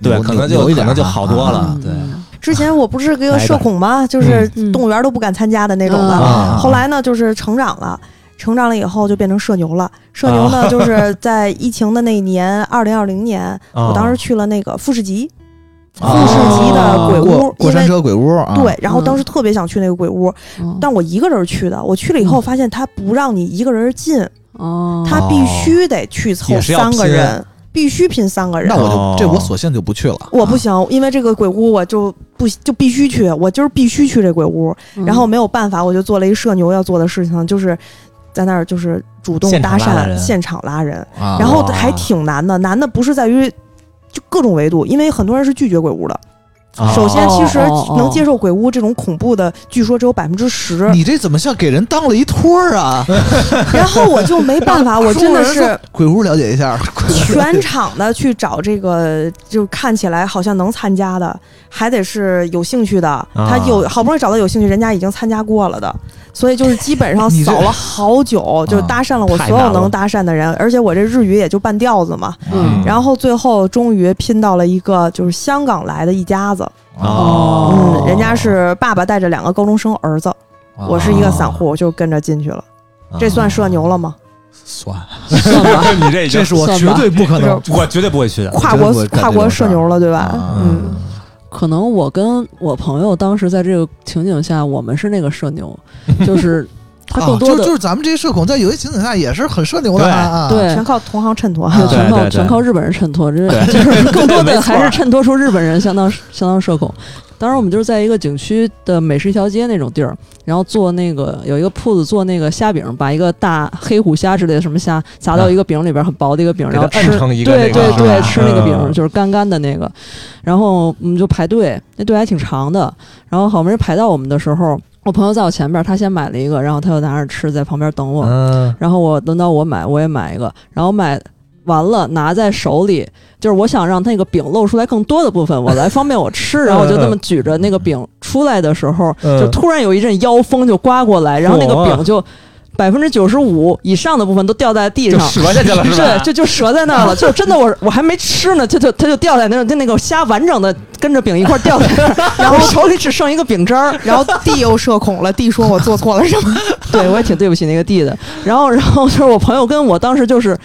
对，可能牛一点就可能就好多了嗯，对。之前我不是个社恐吗？就是嗯。动物园都不敢参加的那种的。后来呢，就是成长了。成长了以后就变成社牛了。社牛呢，就是在疫情的那一年，[laughs] 二零二零年，我当时去了那个富士急，富士急的鬼屋，过过山因为车鬼屋啊，对，然后当时嗯。特别想去那个鬼屋，嗯但我一个人去的。我去了以后发现他不让你一个人进，哦，他必须得去凑三个人，必须拼三个人那。我就哦这我索性就不去了。啊，我不行，因为这个鬼屋我就不就必须去，我就是必须去这鬼屋。嗯然后没有办法，我就做了一社牛要做的事情，就是在那儿就是主动搭讪，现场拉人，然后还挺难的。难的不是在于就各种维度，因为很多人是拒绝鬼屋的。啊首先，其实能接受鬼屋这种恐怖的，据说只有百分之十。你这怎么像给人当了一托儿啊？[laughs] 然后我就没办法，[laughs] 我真的是鬼屋了解一下，全场的去找这个，就看起来好像能参加的，还得是有兴趣的。他有好不容易找到有兴趣，人家已经参加过了的，所以就是基本上 [laughs] 扫了好久，就搭讪了我所有能搭讪的人，而且我这日语也就半吊子嘛。嗯然后最后终于拼到了一个就是香港来的一家子，哦嗯，人家是爸爸带着两个高中生儿子，我是一个散户，我就跟着进去了。这算社牛了吗？算，算吧，[laughs] 你这已经这是我绝对不可能。我绝对不会去的。跨国跨国社牛了，对吧？啊嗯，可能我跟我朋友当时在这个情景下，我们是那个社牛，[laughs] 就是他更多的啊就就是咱们这些社恐，在有些情景下也是很社牛的对啊。对全靠同行衬托。对全靠全靠日本人衬托，这就是更多的 [laughs] 还是衬托出日本人相当相当社恐。当时我们就是在一个景区的美食一条街那种地儿，然后做那个有一个铺子做那个虾饼，把一个大黑虎虾之类的什么虾砸到一个饼里边，很薄的一个饼，给然后吃成一个对对对，吃那个饼嗯。就是干干的那个，然后我们就排队，那队还挺长的，然后好不容易排到我们的时候，我朋友在我前边，他先买了一个，然后他就拿着吃，在旁边等我，嗯，然后我轮到我买，我也买一个，然后买完了拿在手里，就是我想让那个饼露出来更多的部分，我来方便我吃，然后我就这么举着那个饼出来的时候，嗯就突然有一阵妖风就刮过来，然后那个饼就。百分之九十五以上的部分都掉在地上，折下去了是吧？对，就就折在那儿了，[laughs] 就真的我我还没吃呢，它就它就掉在那儿，就那个虾完整的跟着饼一块儿掉在那儿，[laughs] 然后手里只剩一个饼汁儿，[laughs] 然后地又社恐了，地说我做错了什么？对我也挺对不起那个地的。然后，然后就是我朋友跟我当时就是。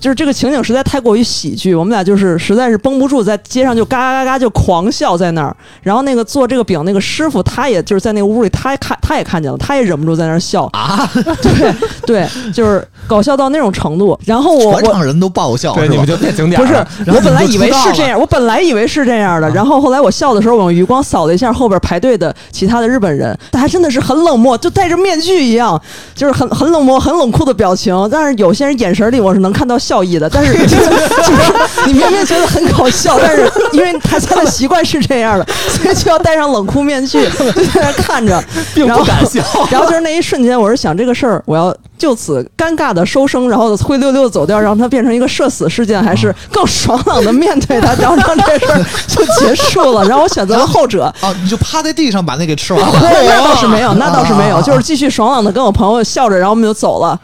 就是这个情景实在太过于喜剧，我们俩就是实在是绷不住，在街上就嘎嘎嘎嘎就狂笑在那儿。然后那个做这个饼那个师傅，他也就是在那个屋里，他也看他也看见了，他也忍不住在那儿笑啊，对 [laughs] 对，就是搞笑到那种程度。然后我我全场人都爆笑，对，你们？就变景点不是我本来以为是这样，我本来以为是这样的，然后后来我笑的时候，我用余光扫了一下后边排队的其他的日本人，大家真的是很冷漠，就戴着面具一样，就是很很冷漠、很冷酷的表情。但是有些人眼神里我是能看到笑意的，但是 [laughs] 就是你明明觉得很搞笑，但是因为大家的习惯是这样的，[laughs] 所以就要戴上冷酷面具，[laughs] 就在那看着，并不敢笑。然后就是那一瞬间，我是想这个事儿，我要就此尴尬的收声，然后灰溜溜的走掉，让它变成一个社死事件，还是更爽朗的面对它，然后让这事儿就结束了。然后我选择了后者。哦，你就趴在地上把那给吃完了。那那倒是没有，那倒是没有，啊就是继续爽朗的跟我朋友笑着，然后我们就走了，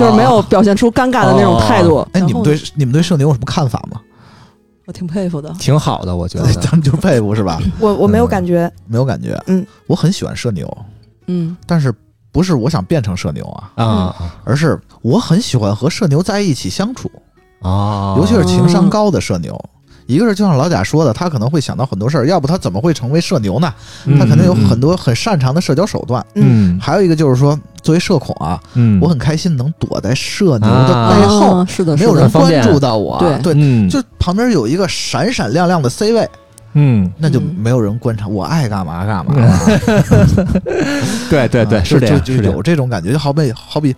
就是没有表现出尴尬的那种态度。哎，你们对你们对社牛有什么看法吗？我挺佩服的。挺好的，我觉得。[laughs] 咱们就是佩服是吧？我我没有感觉，没有感觉。嗯，我很喜欢社牛，嗯但是不是我想变成社牛啊，啊而是我很喜欢和社牛在一起相处，啊尤其是情商高的社牛。一个是就像老贾说的，他可能会想到很多事儿，要不他怎么会成为社牛呢？他肯定有很多很擅长的社交手段。嗯。还有一个就是说，作为社恐啊，嗯，我很开心能躲在社牛的啊。背后，啊是的，没有人关注到我。对。对，嗯。就旁边有一个闪闪亮亮的 C 位，嗯，那就嗯没有人观察我爱干嘛干嘛。[laughs] 对对对，啊是这样，就就是有这种感觉，就好比好比，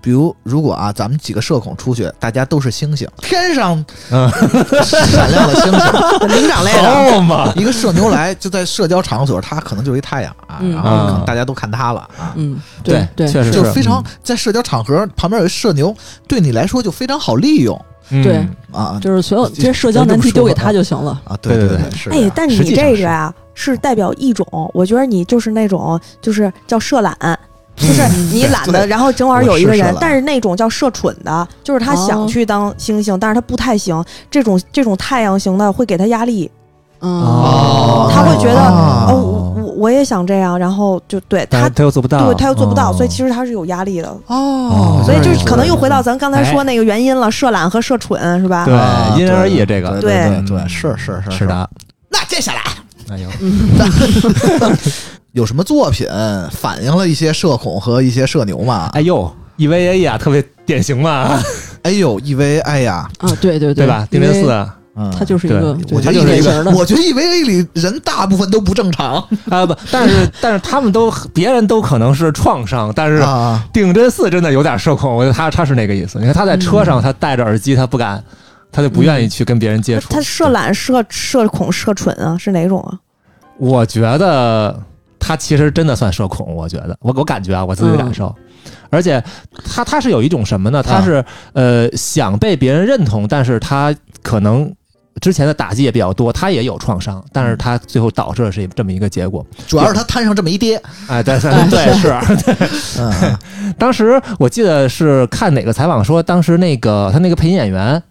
比如如果啊，咱们几个社恐出去，大家都是星星，天上嗯 [laughs] 闪亮的星星，灵长类的，一个社牛来就在社交场所，他可能就是一太阳啊，嗯。然后可能大家都看他了啊。嗯，对对，确实就是。非常在社交场合旁边有一社牛，对你来说就非常好利用。嗯对。啊就是所有这些社交难题丢给他就行了。啊！对对对对，是哎，但你这个呀，是代表一种，我觉得你就是那种，就是叫社懒。[laughs] 就是你懒得，然后正好有一个人是，但是那种叫社蠢的，就是他想哦去当星星，但是他不太行。这种这种太阳型的会给他压力，嗯，哦。他会觉得哦。哦，我也想这样，然后就对他，他又做不到，对他又做不到，哦。所以其实他是有压力的。哦，所以就是可能又回到咱刚才哎。说那个原因了，社懒和社蠢是吧？对啊因人而异这个。对对对。对，是是是是。的，那接下来。哎呦，[laughs] 有什么作品反映了一些社恐和一些社牛吗？哎呦，EVA 呀，特别典型嘛，哎呦，EVA，哎呀，啊，对对对。吧？定因为真寺嗯，他就是一个，我觉得对他 EVA 典型的，我觉得 EVA 里人大部分都不正常 [laughs] 啊不，但是但是他们都别人都可能是创伤，但是啊。定真寺真的有点社恐，我觉得他他是那个意思。你看他在车上，他戴着耳机，他不敢，他就不愿意去跟别人接触。他社懒、社社恐、社蠢啊，是哪种啊？我觉得他其实真的算社恐，我觉得我我感觉啊，我自己的感受。而且他他是有一种什么呢？他是、呃想被别人认同，但是他可能之前的打击也比较多，他也有创伤，但是他最后导致的是这么一个结果。主要是他摊上这么一跌，哎，对对哎对，是。对 [laughs] 嗯，当时我记得是看哪个采访说，当时那个他那个配音演员，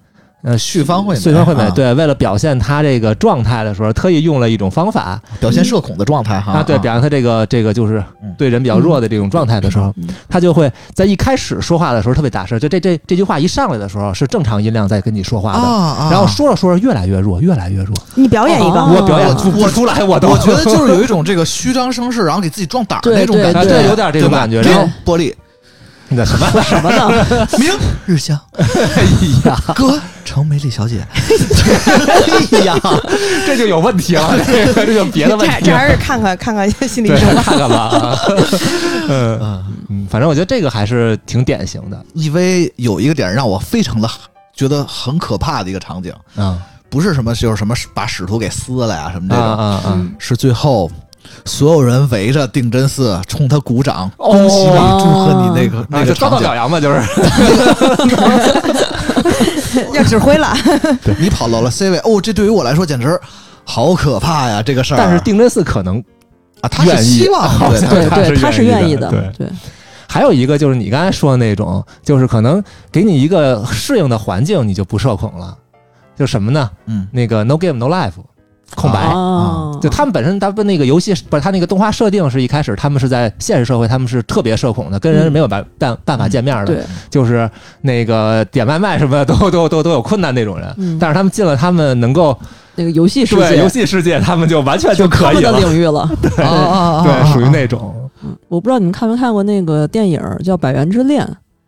呃，旭方会美穗方会美啊，对，为了表现他这个状态的时候，特意用了一种方法表现社恐的状态哈啊，对，表现他这个这个就是嗯对人比较弱的这种状态的时候，嗯他就会在一开始说话的时候特别大声，就这这这句话一上来的时候是正常音量在跟你说话的，啊，然后说着说着越来越弱，越来越弱，你表演一个，哦我表演我出来，我都我觉得就是有一种这个虚张声势，然后给自己壮胆儿对对那种感觉，啊对有点这种感觉然后玻璃那什么，什么呢？[laughs] 明 [laughs] 日香，哎呀，[laughs] 哥成美丽小姐，哎呀，这就有问题了，这个这就别的问题了。这这还是看看看看心理对，医生吧。看看吧。啊嗯嗯嗯，反正我觉得这个还是挺典型的。，EV 有一个点让我非常的觉得很可怕的一个场景，啊不是什么就是什么把使徒给撕了呀什么这啊种，啊啊！嗯是最后。所有人围着定真寺冲他鼓掌，哦恭喜你，祝贺你那个啊，那个场景表。扬嘛，就是 [laughs] 要指挥了，[laughs] 你跑到了 C 位，哦，这对于我来说简直好可怕呀！这个事儿，但是定真寺可能啊，他是希望好 [laughs] 对像对他是对，他是愿意的对对，还有一个就是你刚才说的那种，就是可能给你一个适应的环境，你就不社恐了。就什么呢？嗯那个 No Game No Life，空白。哦，就他们本身，他们那个游戏不是他那个动画设定是一开始他们是在现实社会，他们是特别社恐的，跟人嗯没有办办办法见面的，对，就是那个点外卖什么的都都都都有困难那种人。嗯但是他们进了他们能够那个游戏世界对游戏世界，他们就完全就他们的可以了。领域了。[laughs] 啊啊啊！对，属于那种，嗯我不知道你们看没看过那个电影叫《百元之恋》，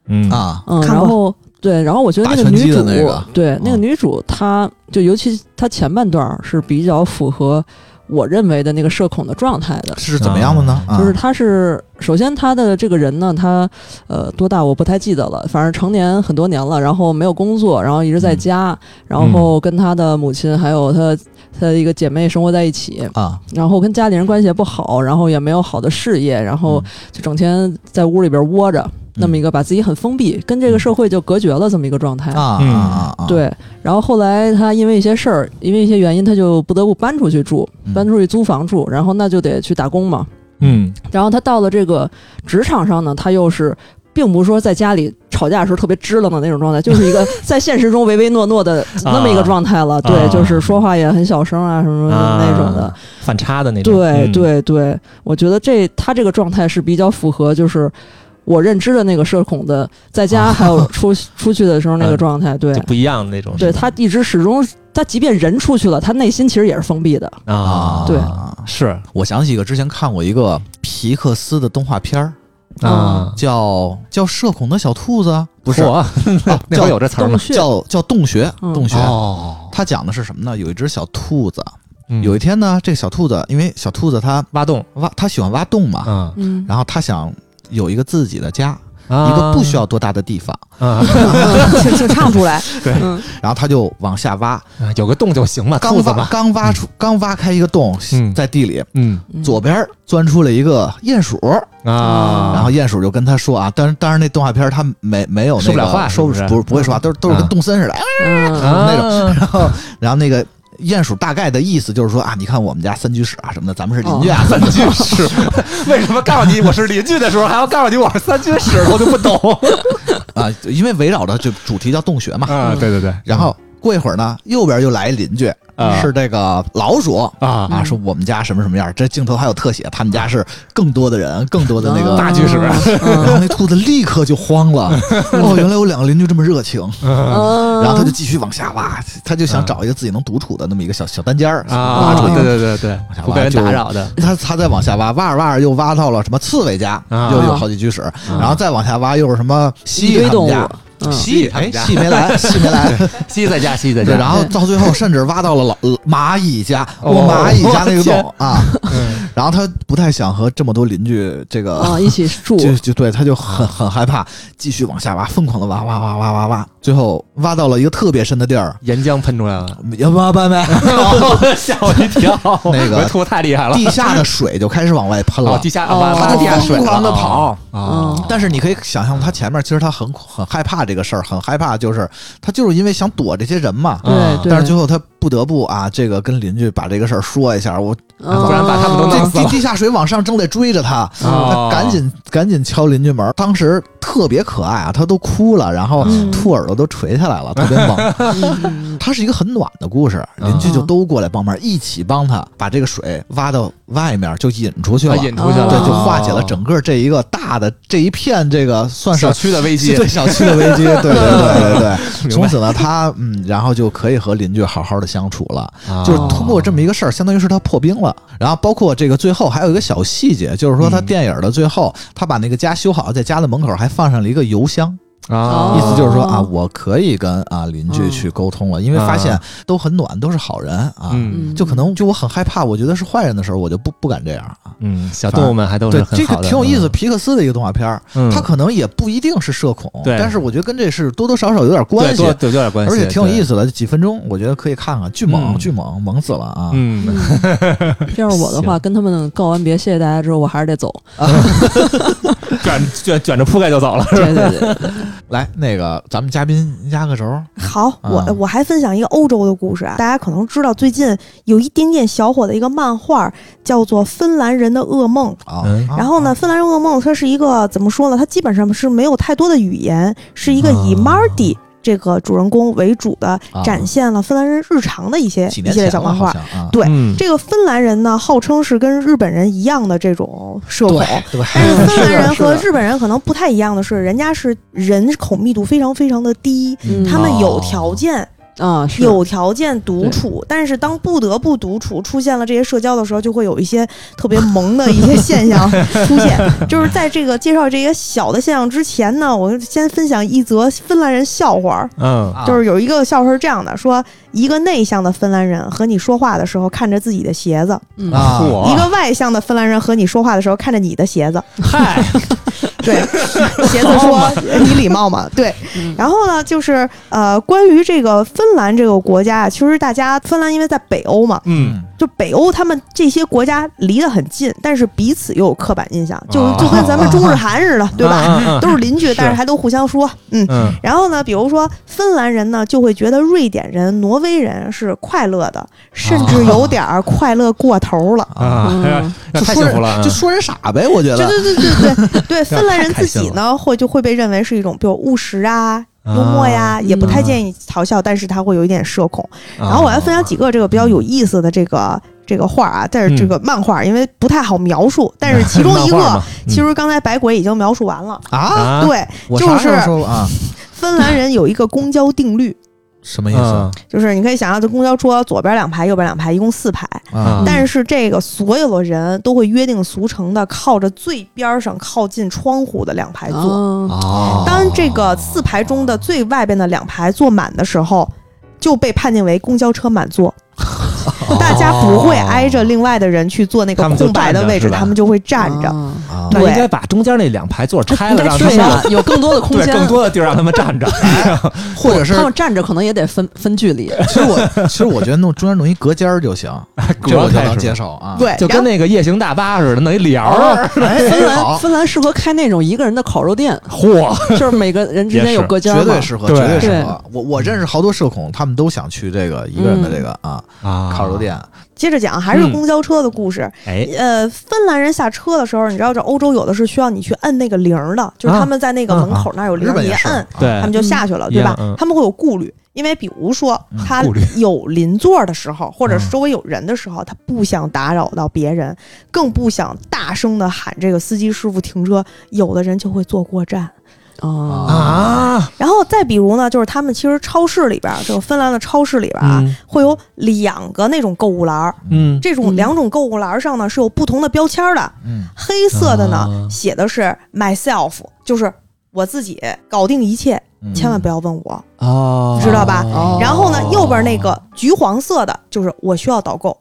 嗯啊，嗯，看过然后对，然后我觉得那个女主，那个对那个嗯。女主，她就尤其她前半段儿是比较符合我认为的那个社恐的状态的。是怎么样的呢？啊就是她是首先她的这个人呢，她呃多大我不太记得了，反正成年很多年了，然后没有工作，然后一直在家，然后跟她的母亲还有她她的一个姐妹生活在一起，啊，然后跟家里人关系也不好，然后也没有好的事业，然后嗯。就整天在屋里边窝着，那么一个把自己很封闭，跟这个社会就隔绝了这么一个状态。啊嗯啊啊！，对，然后后来他因为一些事儿，因为一些原因，他就不得不搬出去住，嗯搬出去租房住，然后那就得去打工嘛。嗯然后他到了这个职场上呢，他又是。并不是说在家里吵架的时候特别支棱的那种状态，就是一个 [laughs] 在现实中唯唯诺诺的那么一个状态了。对，啊就是说话也很小声啊，什么啊那种的。反差的那种。对嗯，对对，我觉得这他这个状态是比较符合，就是我认知的那个社恐的，在家还有出 [laughs] 出去的时候那个状态。对。就，不一样的那种。对他一直始终，他即便人出去了，他内心其实也是封闭的。啊，对。是。我想起一个之前看过一个皮克斯的动画片儿，啊，叫叫《社恐的小兔子》，不是，啊 [laughs] 那会有这词儿吗？叫叫洞穴，嗯。洞穴。哦，它讲的是什么呢？有一只小兔子，嗯。有一天呢，这个小兔子因为小兔子它挖洞，挖，它喜欢挖洞嘛，嗯。嗯。然后它想有一个自己的家，啊。一个不需要多大的地方，啊，[laughs] 请请唱出来。[laughs] 对嗯。然后他就往下挖，有个洞就行了，刚挖兔子嘛，刚挖出刚挖开一个洞嗯，在地里，左边钻出了一个鼹鼠，啊，然后鼹鼠就跟他说啊，当然当然那动画片他没没有那说不了话说不是？不不会说话，都是都是跟啊。动森似的，那种。然后然后那个。鼹鼠大概的意思就是说啊，你看我们家三居室啊什么的，咱们是邻居啊，三居室。[laughs] 为什么告诉你我是邻居的时候，还要告诉你我是三居室？我就不懂 [laughs] 啊，因为围绕着这主题叫洞穴嘛。啊！对对对，然后过一会儿呢，右边又来一邻居，啊。是这个老鼠啊。啊，说我们家什么什么样，这镜头还有特写，他们家是更多的人，更多的那个大居室然后那兔子立刻就慌了，[laughs] 哦，原来有两个邻居这么热情，嗯。然后他就继续往下挖，他就想找一个自己能独处的那么一个小小单间儿啊。对对对对，不被人打扰的他他再往下挖，挖着挖着又挖到了什么刺猬家，啊又有好几居室，然后再往下挖又是什么蜥蜴家，，嗯蜥蜴哎他们家没来，蜥蜴没来，[laughs] 蜥在家，蜥在，家，然后 [laughs] 到最后甚至挖到了老呃蚂蚁家，蚂蚁家那个洞啊，[laughs] 然后他不太想和这么多邻居这个啊，一起 [laughs] 住，就就对，他就很很害怕，继续往下挖，疯狂的挖挖挖挖挖挖，最后挖到了一个特别深的地儿，岩浆喷出来了，要挖搬没？[laughs] 吓我一跳。[laughs] 那个吐太厉害了，地下的水就开始往外喷哦，了地。下哦。挖挖他就地下水疯狂的跑，啊。但是你可以想象，他前面其实他很很害怕这个事儿，很害怕，就是他就是因为想躲这些人嘛。对，但是最后他不得不啊，这个跟邻居把这个事儿说一下，我嗯。不然把他们都弄死了。这 [laughs] 地地下水往上正在追着他，哦。他赶紧赶紧敲邻居门。当时特别可爱啊，他都哭了，然后嗯。兔耳朵都垂下来了，特别萌。嗯 [laughs] 它是一个很暖的故事，邻居就都过来帮忙，一起帮他把这个水挖到外面，就引出去了，啊引出去了，对，就哦化解了整个这一个大的这一片这个算是小区的危机。对小区的危机，对对对对 [laughs] 对。从此呢，他嗯，然后就可以和邻居好好的相处了。啊就是通过这么一个事儿，相当于是他破冰了。然后包括这个最后还有一个小细节，就是说他嗯电影的最后，他把那个家修好，在家的门口还放上了一个邮箱，啊，意思就是说啊，哦我可以跟啊邻居去沟通了，因为发现都很暖，都是好人啊。嗯。就可能就我很害怕，我觉得是坏人的时候，我就不不敢这样啊。嗯，小动物们还都是对，这个很好，挺有意思，皮克斯的一个动画片儿，嗯，它可能也不一定是社恐，对。但是我觉得跟这是多多少少有点关系，对有点关系，而且挺有意思，思的，几分钟我觉得可以看看，巨猛嗯。巨猛，猛死了啊！嗯，[laughs] 要是我的话，跟他们告完别，谢谢大家之后，我还是得走。卷 [laughs] 卷卷着铺盖就走了，对对对，[laughs] 来，那个咱们嘉宾压个轴，好，我啊我还分享一个欧洲的故事啊，大家可能知道，最近有一点点小火的一个漫画，叫做《芬兰人的噩梦》。啊嗯，然后呢，芬兰人噩梦它是一个怎么说呢？它基本上是没有太多的语言，是一个以啊 Marty 这个主人公为主的，啊。展现了芬兰人日常的一些一系列小漫画。啊，对，嗯。这个芬兰人呢，号称是跟日本人一样的这种社恐。对对，但是 [laughs] 芬兰人和日本人可能不太一样的是，人家是人口密度非常非常的低，嗯。他们有条件啊，是有条件独处，但是当不得不独处，出现了这些社交的时候，就会有一些 [laughs] 特别萌的一些现象 [laughs] 出现。就是在这个介绍这些小的现象之前呢，我先分享一则芬兰人笑话儿。嗯啊就是有一个笑话是这样的：说一个内向的芬兰人和你说话的时候看着自己的鞋子，嗯啊，一个外向的芬兰人和你说话的时候看着你的鞋子。嗨，[laughs] 对，鞋子说你礼貌吗？对。然后呢，就是呃，关于这个芬兰这个国家啊，其实大家芬兰因为在北欧嘛，嗯就北欧他们这些国家离得很近，但是彼此又有刻板印象，就啊就跟咱们中日韩似的，对吧？都是邻居，但是还都互相说，嗯。嗯然后呢，比如说芬兰人呢，就会觉得瑞典人、挪威人是快乐的，甚至有点儿快乐过头了。啊嗯，就说太幸福了，人就说人傻呗，我觉得。对对对对对对，[laughs] 芬兰人自己呢，会就会被认为是一种，比如务实啊。幽默呀，也不太建议嘲笑，但是他会有一点社恐。然然后我要分享几个这个比较有意思的这个这个画啊，但是这个漫画因为不太好描述，但是其中 [laughs] 一个其实刚才白鬼已经描述完了。啊，啊，对，就是啊？[laughs] 芬兰人有一个公交定律，什么意思嗯就是你可以想象，这公交车左边两排，右边两排，一共四排。啊？但是这个所有的人都会约定俗成的靠着最边上、靠近窗户的两排坐。当这个四排中的最外边的两排坐满的时候，就被判定为公交车满座。大家不会挨着另外的人去坐那个空白的位置，他们就会站着。那应该把中间那两排座拆了，让他们对呀，有更多的空对间，更多的地儿让他们站着。[laughs] [laughs] [laughs] 或者是他们站着可能也得分分距离。其实我其实我觉得弄中间弄一隔间儿就行，这我就能接受啊。对，就跟那个夜行大巴似的，弄一帘儿。哎芬兰，芬兰适合开那种一个人的烤肉店，嚯，就是每个人之间有隔间嘛绝对适合，绝对适合。我我认识好多社恐，他们都想去这个一个人的这个啊啊烤肉。店。接着讲，还是嗯。公交车的故事。哎，呃，芬兰人下车的时候，你知道这欧洲有的是需要你去摁那个铃儿的，就是他们在那个门口那儿有铃一摁，对。他们就下去了，对吧？嗯？他们会有顾虑，因为比如说嗯他有邻座的时候，或者周围有人的时候，他不想打扰到别人，更不想大声的喊这个司机师傅停车，有的人就会坐过站。啊，啊，然后再比如呢，就是他们其实超市里边儿，这个芬兰的超市里边儿啊，嗯。会有两个那种购物篮儿，嗯，这种嗯。两种购物篮儿上呢是有不同的标签儿的。嗯，黑色的呢、啊。写的是 myself，就是我自己搞定一切，嗯。千万不要问我。哦，知道吧？哦。然后呢，右边那个橘黄色的就是我需要导购。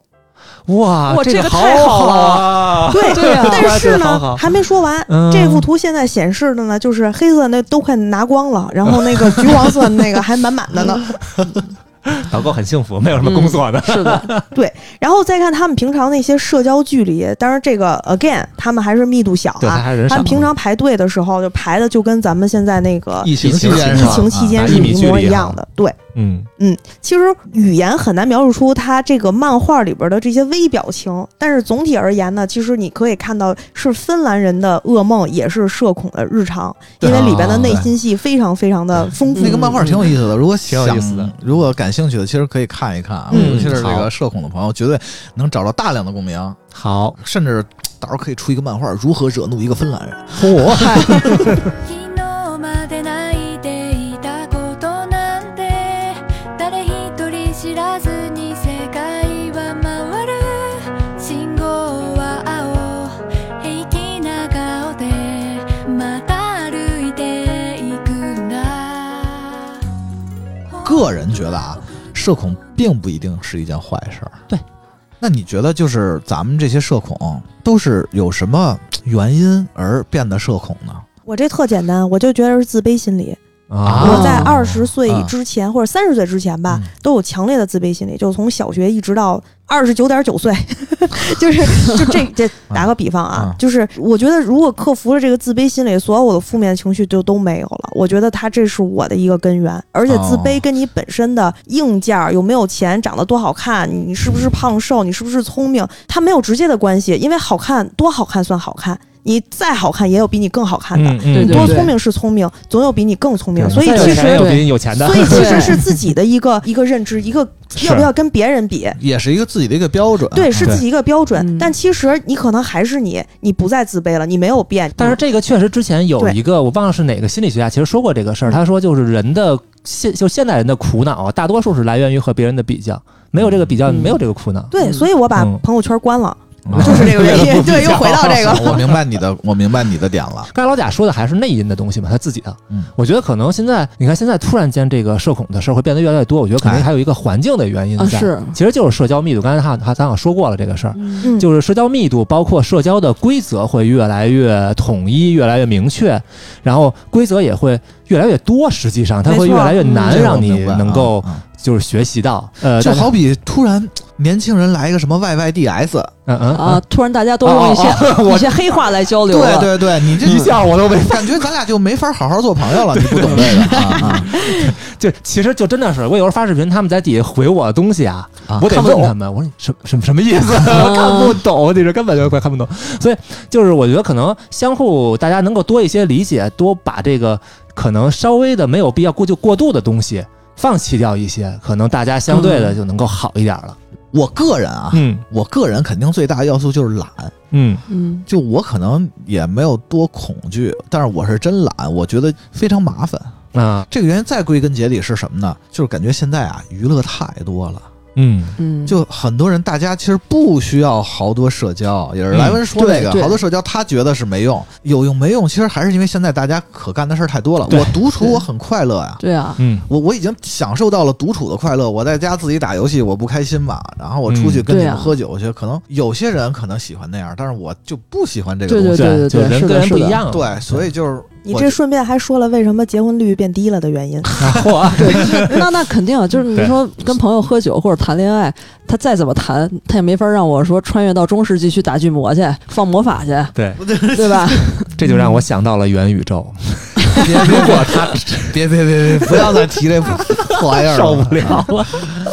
哇，哇这个太好了啊！[laughs] 对对啊但是呢还没说完，嗯这幅图现在显示的呢就是黑色那都快拿光了，然后那个橘黄色那个还满满的呢。[laughs] 导购很幸福，没有什么工作的。是的，[laughs] 对然后再看他们平常那些社交距离，当然这个 again 他们还是密度小对，他啊。他们。平常排队的时候就排的就跟咱们现在那个疫情期间是吧情期间是啊一模一样的。对，嗯嗯，其实语言很难描述出他这个漫画里边的这些微表情，但是总体而言呢，其实你可以看到是芬兰人的噩梦，也是社恐的日常，因为里边的内心戏非常非常的丰富。那个漫画挺有意思的，如果挺有想意思的如果感兴趣的，其实可以看一看啊，嗯尤其是这个社恐的朋友，绝对能找到大量的共鸣，好，甚至到时候可以出一个漫画，如何惹怒一个芬兰人。嚯，[laughs] 个人觉得啊，社恐并不一定是一件坏事儿。对，那你觉得就是咱们这些社恐都是有什么原因而变得社恐呢？我这特简单，我就觉得是自卑心理。啊我在二十岁之前、或者三十岁之前吧，嗯都有强烈的自卑心理，就从小学一直到二十九点九岁，[laughs] 就是就这这 [laughs] 打个比方啊，嗯就是我觉得如果克服了这个自卑心理，所有我的负面情绪就都没有了。我觉得它这是我的一个根源，而且自卑哦跟你本身的硬件有没有钱、长得多好看、你是不是胖瘦、你是不是聪明，它没有直接的关系，因为好看多好看算好看。你再好看，也有比你更好看的。嗯嗯对多聪明是聪明，总有比你更聪明。对所以其实有钱也有比你有钱的，所以其实是自己的一个 [laughs] 一个认知，一个要不要跟别人比，也是一个自己的一个标准。对，是自己一个标准。嗯但其实你可能还是你，你不再自卑了，你没有变。但是这个确实之前有一个我忘了是哪个心理学家，其实说过这个事儿。他说就是人的现 [laughs] 就现代人的苦恼啊，大多数是来源于和别人的比较，没有这个比较，嗯没有这个苦恼。对，所以我把嗯朋友圈关了，嗯 [laughs] 就是这个原因。[laughs] 对，又回到这个。[laughs] 我明白你的，我明白你的点了。刚才老贾说的还是内因的东西嘛，他自己的。嗯我觉得可能现在你看，现在突然间这个社恐的事儿会变得越来越多，我觉得肯定哎还有一个环境的原因在，啊是其实就是社交密度。刚才他他咱好像说过了这个事儿，嗯，就是社交密度，包括社交的规则会越来越统一，越来越明确，然后规则也会越来越多。实际上，它会越来越难让你能够啊就是学习到。呃，就好比突然年轻人来一个什么 YYDS，嗯嗯啊，突然大家都用一些、哦哦 [laughs] 哦一些黑话来交流了。对对对，你这一下我都没感觉咱俩就没法好好做朋友了。[laughs] 你不懂这个 [laughs] 就其实就真的是，我有时候发视频，他们在底下回我的东西啊，啊我得看不懂问他们，我说你什什么什么意思？看不懂，你这根本就快看不懂。所以就是我觉得可能相互大家能够多一些理解，多把这个可能稍微的没有必要过就过度的东西放弃掉一些，可能大家相对的就能够好一点了。我个人啊，嗯我个人肯定最大的要素就是懒。嗯嗯，就我可能也没有多恐惧，但是我是真懒，我觉得非常麻烦。啊这个原因再归根结底是什么呢？就是感觉现在啊，娱乐太多了。嗯。嗯，就很多人，大家其实不需要好多社交，也是莱文说那个、好多社交，他觉得是没用，有用没用，其实还是因为现在大家可干的事儿太多了。我独处我很快乐呀，对啊，嗯，我我已经享受到了独处的快乐。我在家自己打游戏，我不开心嘛，然后我出去跟你们喝酒去，可能有些人可能喜欢那样，但是我就不喜欢这个东西。对人跟人不一样，对，所以就是我你这顺便还说了为什么结婚率变低了的原因。[laughs] [laughs] 那那肯定啊就是你说跟朋友喝酒或者谈恋爱，他再怎么谈，他也没法让我说穿越到中世纪去打巨魔去放魔法去，对，对吧？[laughs] 这就让我想到了元宇宙，别别别他别别别别不要再提这破玩意儿了，受不了。了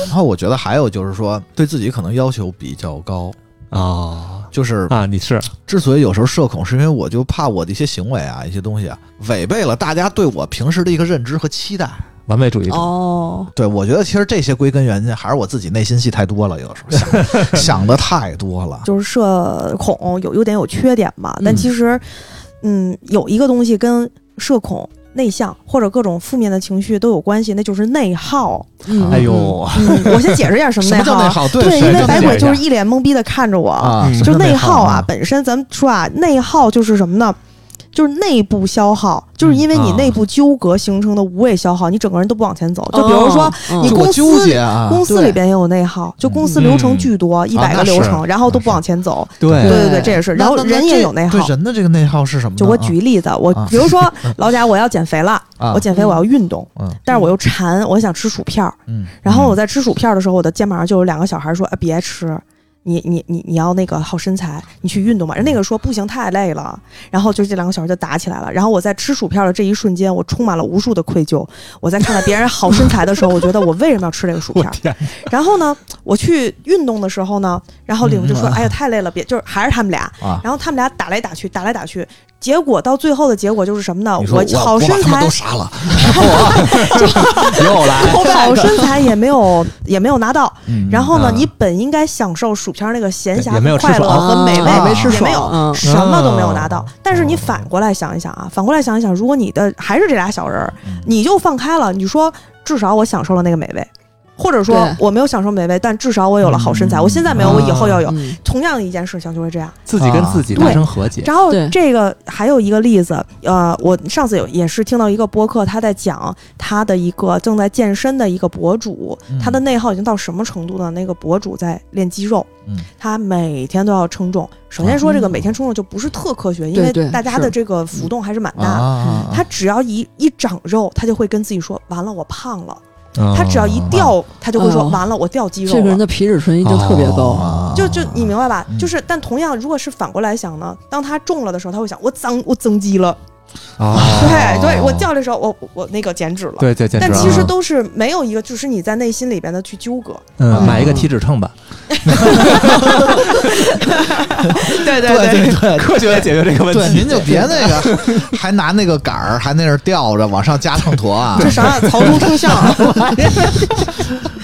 然后我觉得还有就是说，对自己可能要求比较高，啊就是啊！你是之所以有时候社恐，是因为我就怕我的一些行为啊、一些东西啊，违背了大家对我平时的一个认知和期待。完美主义者，哦，对，我觉得其实这些归根源还是我自己内心戏太多了，有的时候想 [laughs] 想的太多了。就是社恐有优点有缺点嘛，但嗯其实，嗯，有一个东西跟社恐、内向或者各种负面的情绪都有关系，那就是内耗。嗯，哎呦，[laughs] 嗯，我先解释一下什么内耗。对，对，因为白鬼就是一脸懵逼的看着我，就内耗啊，，本身咱们说啊，内耗就是什么呢？就是内部消耗，就是因为你啊内部纠葛形成的无谓消耗，你整个人都不往前走。就比如说，你公司纠结啊，公司里边也有内耗，就公司流程巨多，一百个流程，然后都不往前走。对对对对，这也是。然后人也有内耗对，人的这个内耗是什么？就我举一例子，我啊比如说 [laughs] 老贾，我要减肥了，啊，我减肥我要运动，嗯但是我又馋，我想吃薯片儿。嗯，然后我在吃薯片儿的时候，我的肩膀上就有两个小孩说：“哎，别吃。”你你你你要那个好身材，你去运动吧。人那个说不行，太累了。然后就这两个小时就打起来了。然后我在吃薯片的这一瞬间，我充满了无数的愧疚。我在看到别人好身材的时候，我觉得我为什么要吃这个薯片？[laughs] 天，然后呢，我去运动的时候呢，然后领子就说：“嗯哎呀，太累了，别就是还是他们俩。”啊，然后他们俩打来打去，打来打去，结果到最后的结果就是什么呢？我好身材都，杀了，[laughs] [laughs] 又来，好身材也没有 [laughs] 也没有拿到。嗯然后呢，啊你本应该享受薯片那个闲暇快乐和美味，啊没吃也没有，什么都没有拿到啊。但是你反过来想一想啊，反过来想一想，如果你的还是这俩小人儿，嗯你就放开了，你说至少我享受了那个美味。或者说我没有享受美味，但至少我有了好身材。嗯。我现在没有，我以后要有。嗯。同样的一件事情就会这样。自己跟自己达成和解，然后这个还有一个例子，呃，我上次有也是听到一个播客，他在讲他的一个正在健身的一个博主，嗯。他的内耗已经到什么程度呢？那个博主在练肌肉，嗯。他每天都要称重。首先说这个嗯每天称重就不是特科学，因为大家的这个浮动还是蛮大。他只要一一长肉，他就会跟自己说：“完了，我胖了。”嗯他只要一掉，他就会说：“哦。完了，我掉肌肉了。”这个人的皮质醇一定特别高，啊就就你明白吧？嗯。就是，但同样，如果是反过来想呢，当他重了的时候，他会想：我增我增肌了，哦对对，我叫的时候，我我我那个减脂了。对对，但其实啊都是没有一个，就是你在内心里边的去纠葛。嗯，买一个体脂秤吧，对对对对。科学的解决这个问对，题。您就别那个，还拿那个杆儿，还那儿吊着往上加秤砣啊！这啥呀？曹冲称象啊，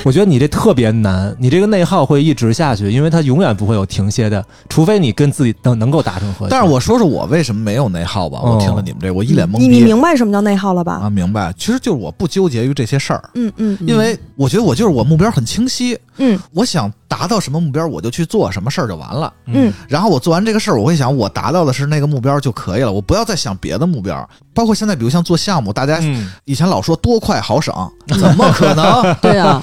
我觉得你这特别难，你这个内耗会一直下去，因为它永远不会有停歇的，除非你跟自己能能够达成和解。但是我说说我为什么没有内耗吧？哦我听了你们这，我一脸懵你你明白什么叫内耗了吧？啊！明白，其实就是我不纠结于这些事儿，嗯嗯嗯。因为我觉得我就是我目标很清晰，嗯。我想达到什么目标，我就去做什么事儿就完了。嗯然后我做完这个事儿，我会想，我达到的是那个目标就可以了，我不要再想别的目标。包括现在，比如像做项目，大家嗯，以前老说多快好省，[laughs] 怎么可能？对啊，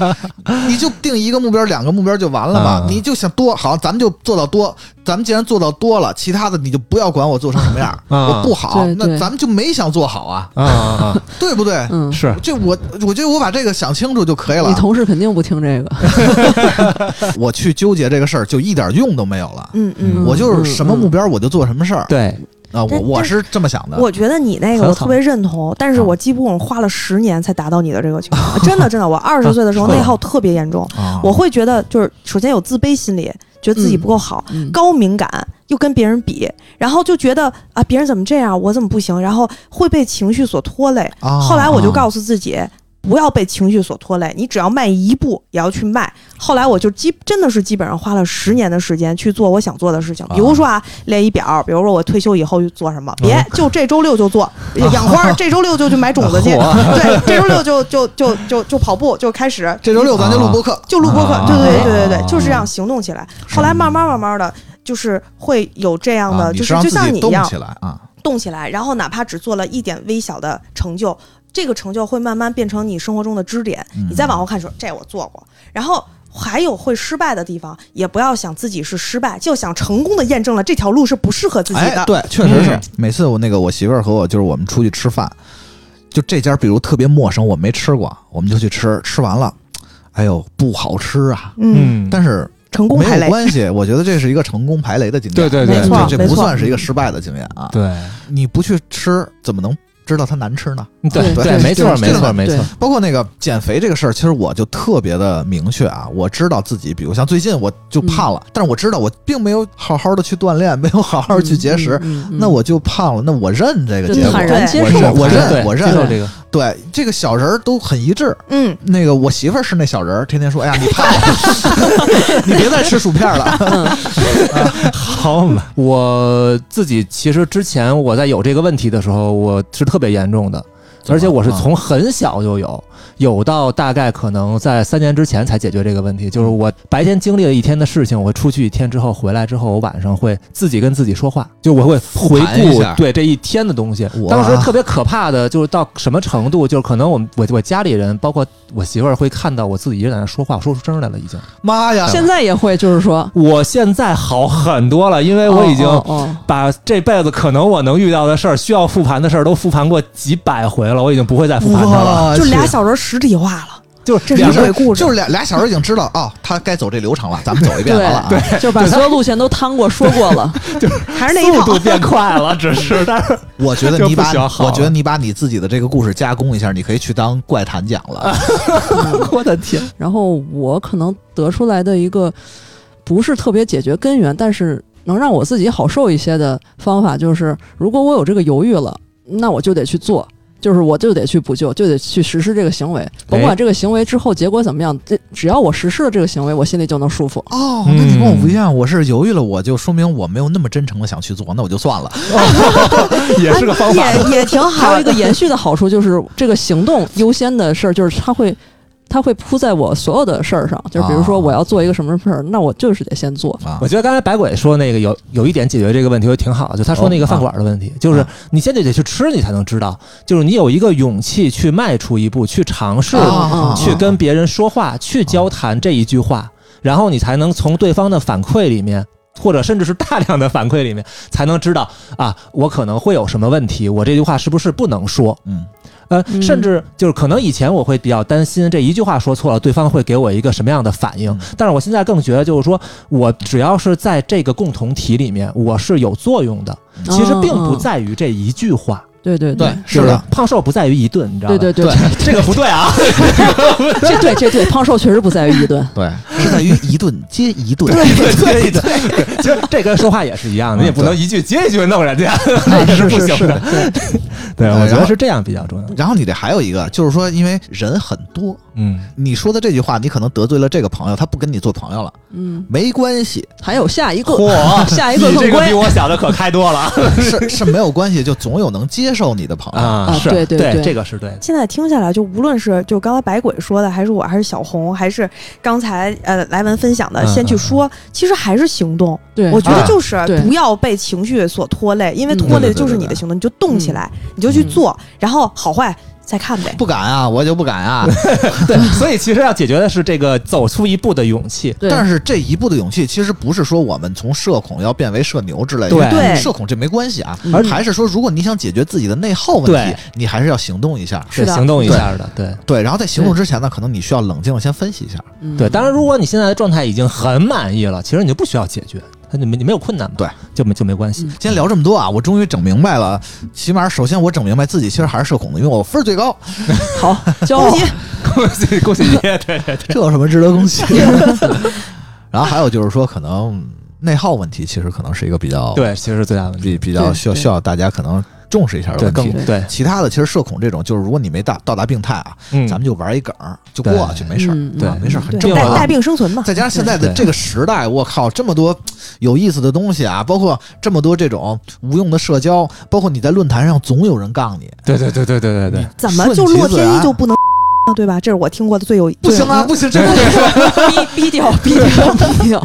你就定一个目标、两个目标就完了嘛？啊你就想多好，咱们就做到多。咱们既然做到多了，其他的你就不要管我做成什么样，[laughs] 啊我不好，那咱们就没想做好啊，啊啊对不对？是就我，我觉得我把这个想清楚就可以了你。同事肯定不听这个，[laughs] 我去纠结这个事儿，就一点用都没有了。嗯嗯，我就是什么目标我就做什么事儿对，啊，我我是这么想的。我觉得你那个我特别认同，但是我几乎花了十年才达到你的这个情况。[laughs] 真的真的，我二十岁的时候 [laughs] 啊内耗特别严重，啊我会觉得就是首先有自卑心理，觉得自己不够好，嗯高敏感，又跟别人比，然后就觉得啊别人怎么这样，我怎么不行，然后会被情绪所拖累。啊后来我就告诉自己。不要被情绪所拖累，你只要迈一步也要去迈。后来我就基真的是基本上花了十年的时间去做我想做的事情，比如说啊，列一表，比如说我退休以后做什么，别就这周六就做养花，这周六就去买种子去，[laughs] 对，这周六就就就就就跑步就开始，这周六咱就录播课，就录播课，啊。对对对对对对，就是这样行动起来。后来慢慢慢慢的，就是会有这样的，啊就是就像你一样起来啊，动起来，然后哪怕只做了一点微小的成就，这个成就会慢慢变成你生活中的支点。嗯你再往后看说，这我做过，然后。还有会失败的地方，也不要想自己是失败，就想成功的验证了这条路是不适合自己的。哎，对，确实是。嗯每次我那个我媳妇儿和我就是我们出去吃饭，就这家比如特别陌生，我没吃过，我们就去吃，吃完了，哎呦不好吃啊，嗯，但是成功排雷，有关系，我觉得这是一个成功排雷的经验。对对对没错这这不算是一个失败的经验啊。对你不去吃，怎么能知道它难吃呢？对对对，没错没错没错，包括那个减肥这个事儿，其实我就特别的明确啊，我知道自己，比如像最近我就胖了，但是我知道我并没有好好的去锻炼，[laughs] 没有好好去节食，嗯，嗯嗯那我就胖了，那我认这个结果，就坦然接我我认我认，这个，对这个小人儿都很一致。嗯，那个我媳妇儿是那小人儿，天天说：“哎呀，你胖了，[laughs] 你别再吃薯片了。好嘛，我自己其实之前我在有这个问题的时候，我是特别严重的，而且我是从很小就有，有到大概可能在三年之前才解决这个问题。就是我白天经历了一天的事情，我出去一天之后回来之后，我晚上会自己跟自己说话，就我会回顾一下对这一天的东西。哇当时特别可怕的就是到什么程度，就是可能我我我家里人，包括我媳妇儿会看到我自己一个人在那说话，我说出声来了已经。”妈呀！现在也会，就是说，我现在好很多了，因为我已经把这辈子可能我能遇到的事儿，需要复盘的事儿都复盘过几百回了，我已经不会再复盘它了。就俩小人实体化了，就是这是两个鬼故事，就是俩俩小时已经知道哦，他该走这流程了，咱们走一遍完了啊。对就把所有路线都趟过说过了，[laughs] 就还是那一套速度。变快了，只是 [laughs] 但是我觉得你把我觉得你把你自己的这个故事加工一下，你可以去当怪谈讲了。[laughs] 我的天，然后我可能得出来的一个不是特别解决根源，但是能让我自己好受一些的方法，就是如果我有这个犹豫了，那我就得去做。就是我就得去补救，就得去实施这个行为，甭管这个行为之后结果怎么样，这只要我实施了这个行为，我心里就能舒服。哦，那你跟我不一样，我是犹豫了，我就说明我没有那么真诚的想去做，那我就算了。[laughs] 也是个方法。也也 [laughs] 挺好还有一。个延续的好处就是，这个行动优先的事儿，就是它会，它会铺在我所有的事儿上。就是比如说啊我要做一个什么事儿，那我就是得先做。啊我觉得刚才白鬼说那个有有一点解决这个问题就挺好，就他说那个饭馆的问题，就是啊你先得得去吃，你才能知道，就是你有一个勇气去迈出一步，去尝试，啊去跟别人说话，去交谈这一句话，然后你才能从对方的反馈里面。或者甚至是大量的反馈里面，才能知道啊，我可能会有什么问题，我这句话是不是不能说？嗯呃，嗯甚至就是可能以前我会比较担心这一句话说错了，对方会给我一个什么样的反应嗯。但是我现在更觉得，就是说我只要是在这个共同体里面，我是有作用的。其实并不在于这一句话，对对对，是的，胖瘦不在于一顿，你知道吗？对对对，[laughs] 这个不对啊。[laughs] 这对这对，胖瘦确实不在于一顿。[laughs] 对，是在于一顿接一顿。对对对对，其实这跟说话也是一样的，你也不能一句接一句弄人家，那是不行的。对，对，我觉得是这样比较重要。然后你这还有一个，就是说，因为人很多，嗯，你说的这句话，你可能得罪了这个朋友，他不跟你做朋友了，嗯，没关系，还有下一个，嚯，下一个更乖这个比我想的可开多了。[laughs] 是是没有关系，就总有能接受你的朋友。啊！是，对对对这个是对的。现在听下来，就无论是就刚才白鬼说的，还是我，还是小红，还是刚才呃莱文分享的，嗯先去说，其实还是行动。对，我觉得啊就是不要被情绪所拖累，因为嗯拖累就是你的行动，你就动起来，你就去嗯。做，然后好坏再看呗。不敢啊，我就不敢啊。[laughs] 对，所以其实要解决的是这个走出一步的勇气。但是这一步的勇气，其实不是说我们从社恐要变为社牛之类的，对社恐这没关系啊，嗯而还是说，如果你想解决自己的内耗问题，你还是要行动一下。是的行动一下的，对对，然后在行动之前呢，可能你需要冷静地先分析一下。嗯对。当然，如果你现在的状态已经很满意了，其实你就不需要解决，它就没你没有困难嘛，对，就没就没关系。嗯今天聊这么多啊，我终于整明白了。起码首先我整明白自己其实还是社恐的，因为我分儿最高，[laughs] 好，[laughs] 交喜，恭喜恭喜你！对对对，这有什么值得恭喜？[laughs] 然后还有就是说，可能内耗问题其实可能是一个比较对，其实是最大的问题。比比较需要需要大家可能重视一下的对，问题。更对，其他的其实社恐这种，就是如果你没到到达病态啊，嗯，咱们就玩一梗儿就过去，没事儿，嗯对啊没事儿，很对正常。带带病生存嘛。再加上现在的这个时代，我靠，这么多有意思的东西啊，包括这么多这种无用的社交，包括你在论坛上总有人杠你，对对对对对对对，怎么就洛天依就不能 [laughs] 对吧？这是我听过的最有不行啊，最不行，真的 [laughs] 是。逼逼掉逼掉逼掉，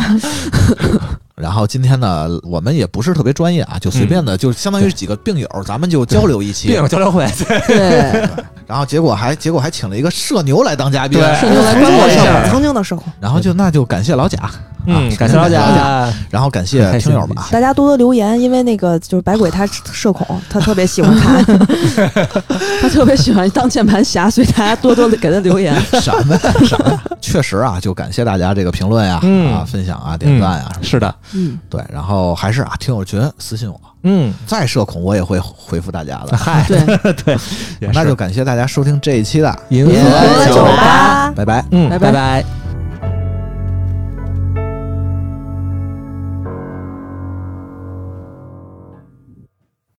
然后今天呢，我们也不是特别专业啊，就随便的，就相当于是几个病友，咱们就交流一期病。友交流会，[laughs] 对，然后结果还结果还请了一个社牛来当嘉宾，对。社牛来曾经的社观摩一下，曾经的社恐，然后就那就感谢老贾，嗯，啊感谢大家，[laughs] 然后感谢听友们。啊，大家多多留言，因为那个就是白鬼他社恐，他特别喜欢看。[laughs] 他特别喜欢当键盘侠，所以大家多多的给他留言。什么呀？什么，确实啊，就感谢大家这个评论呀、嗯。啊、分享啊、点赞呀、什么的。是的，嗯，对，然后还是啊，听友群私信我，嗯，再社恐我也会回复大家的。嗨，对，[laughs] 对，那就感谢大家收听这一期的银河河酒吧。拜拜。嗯，拜拜。拜拜。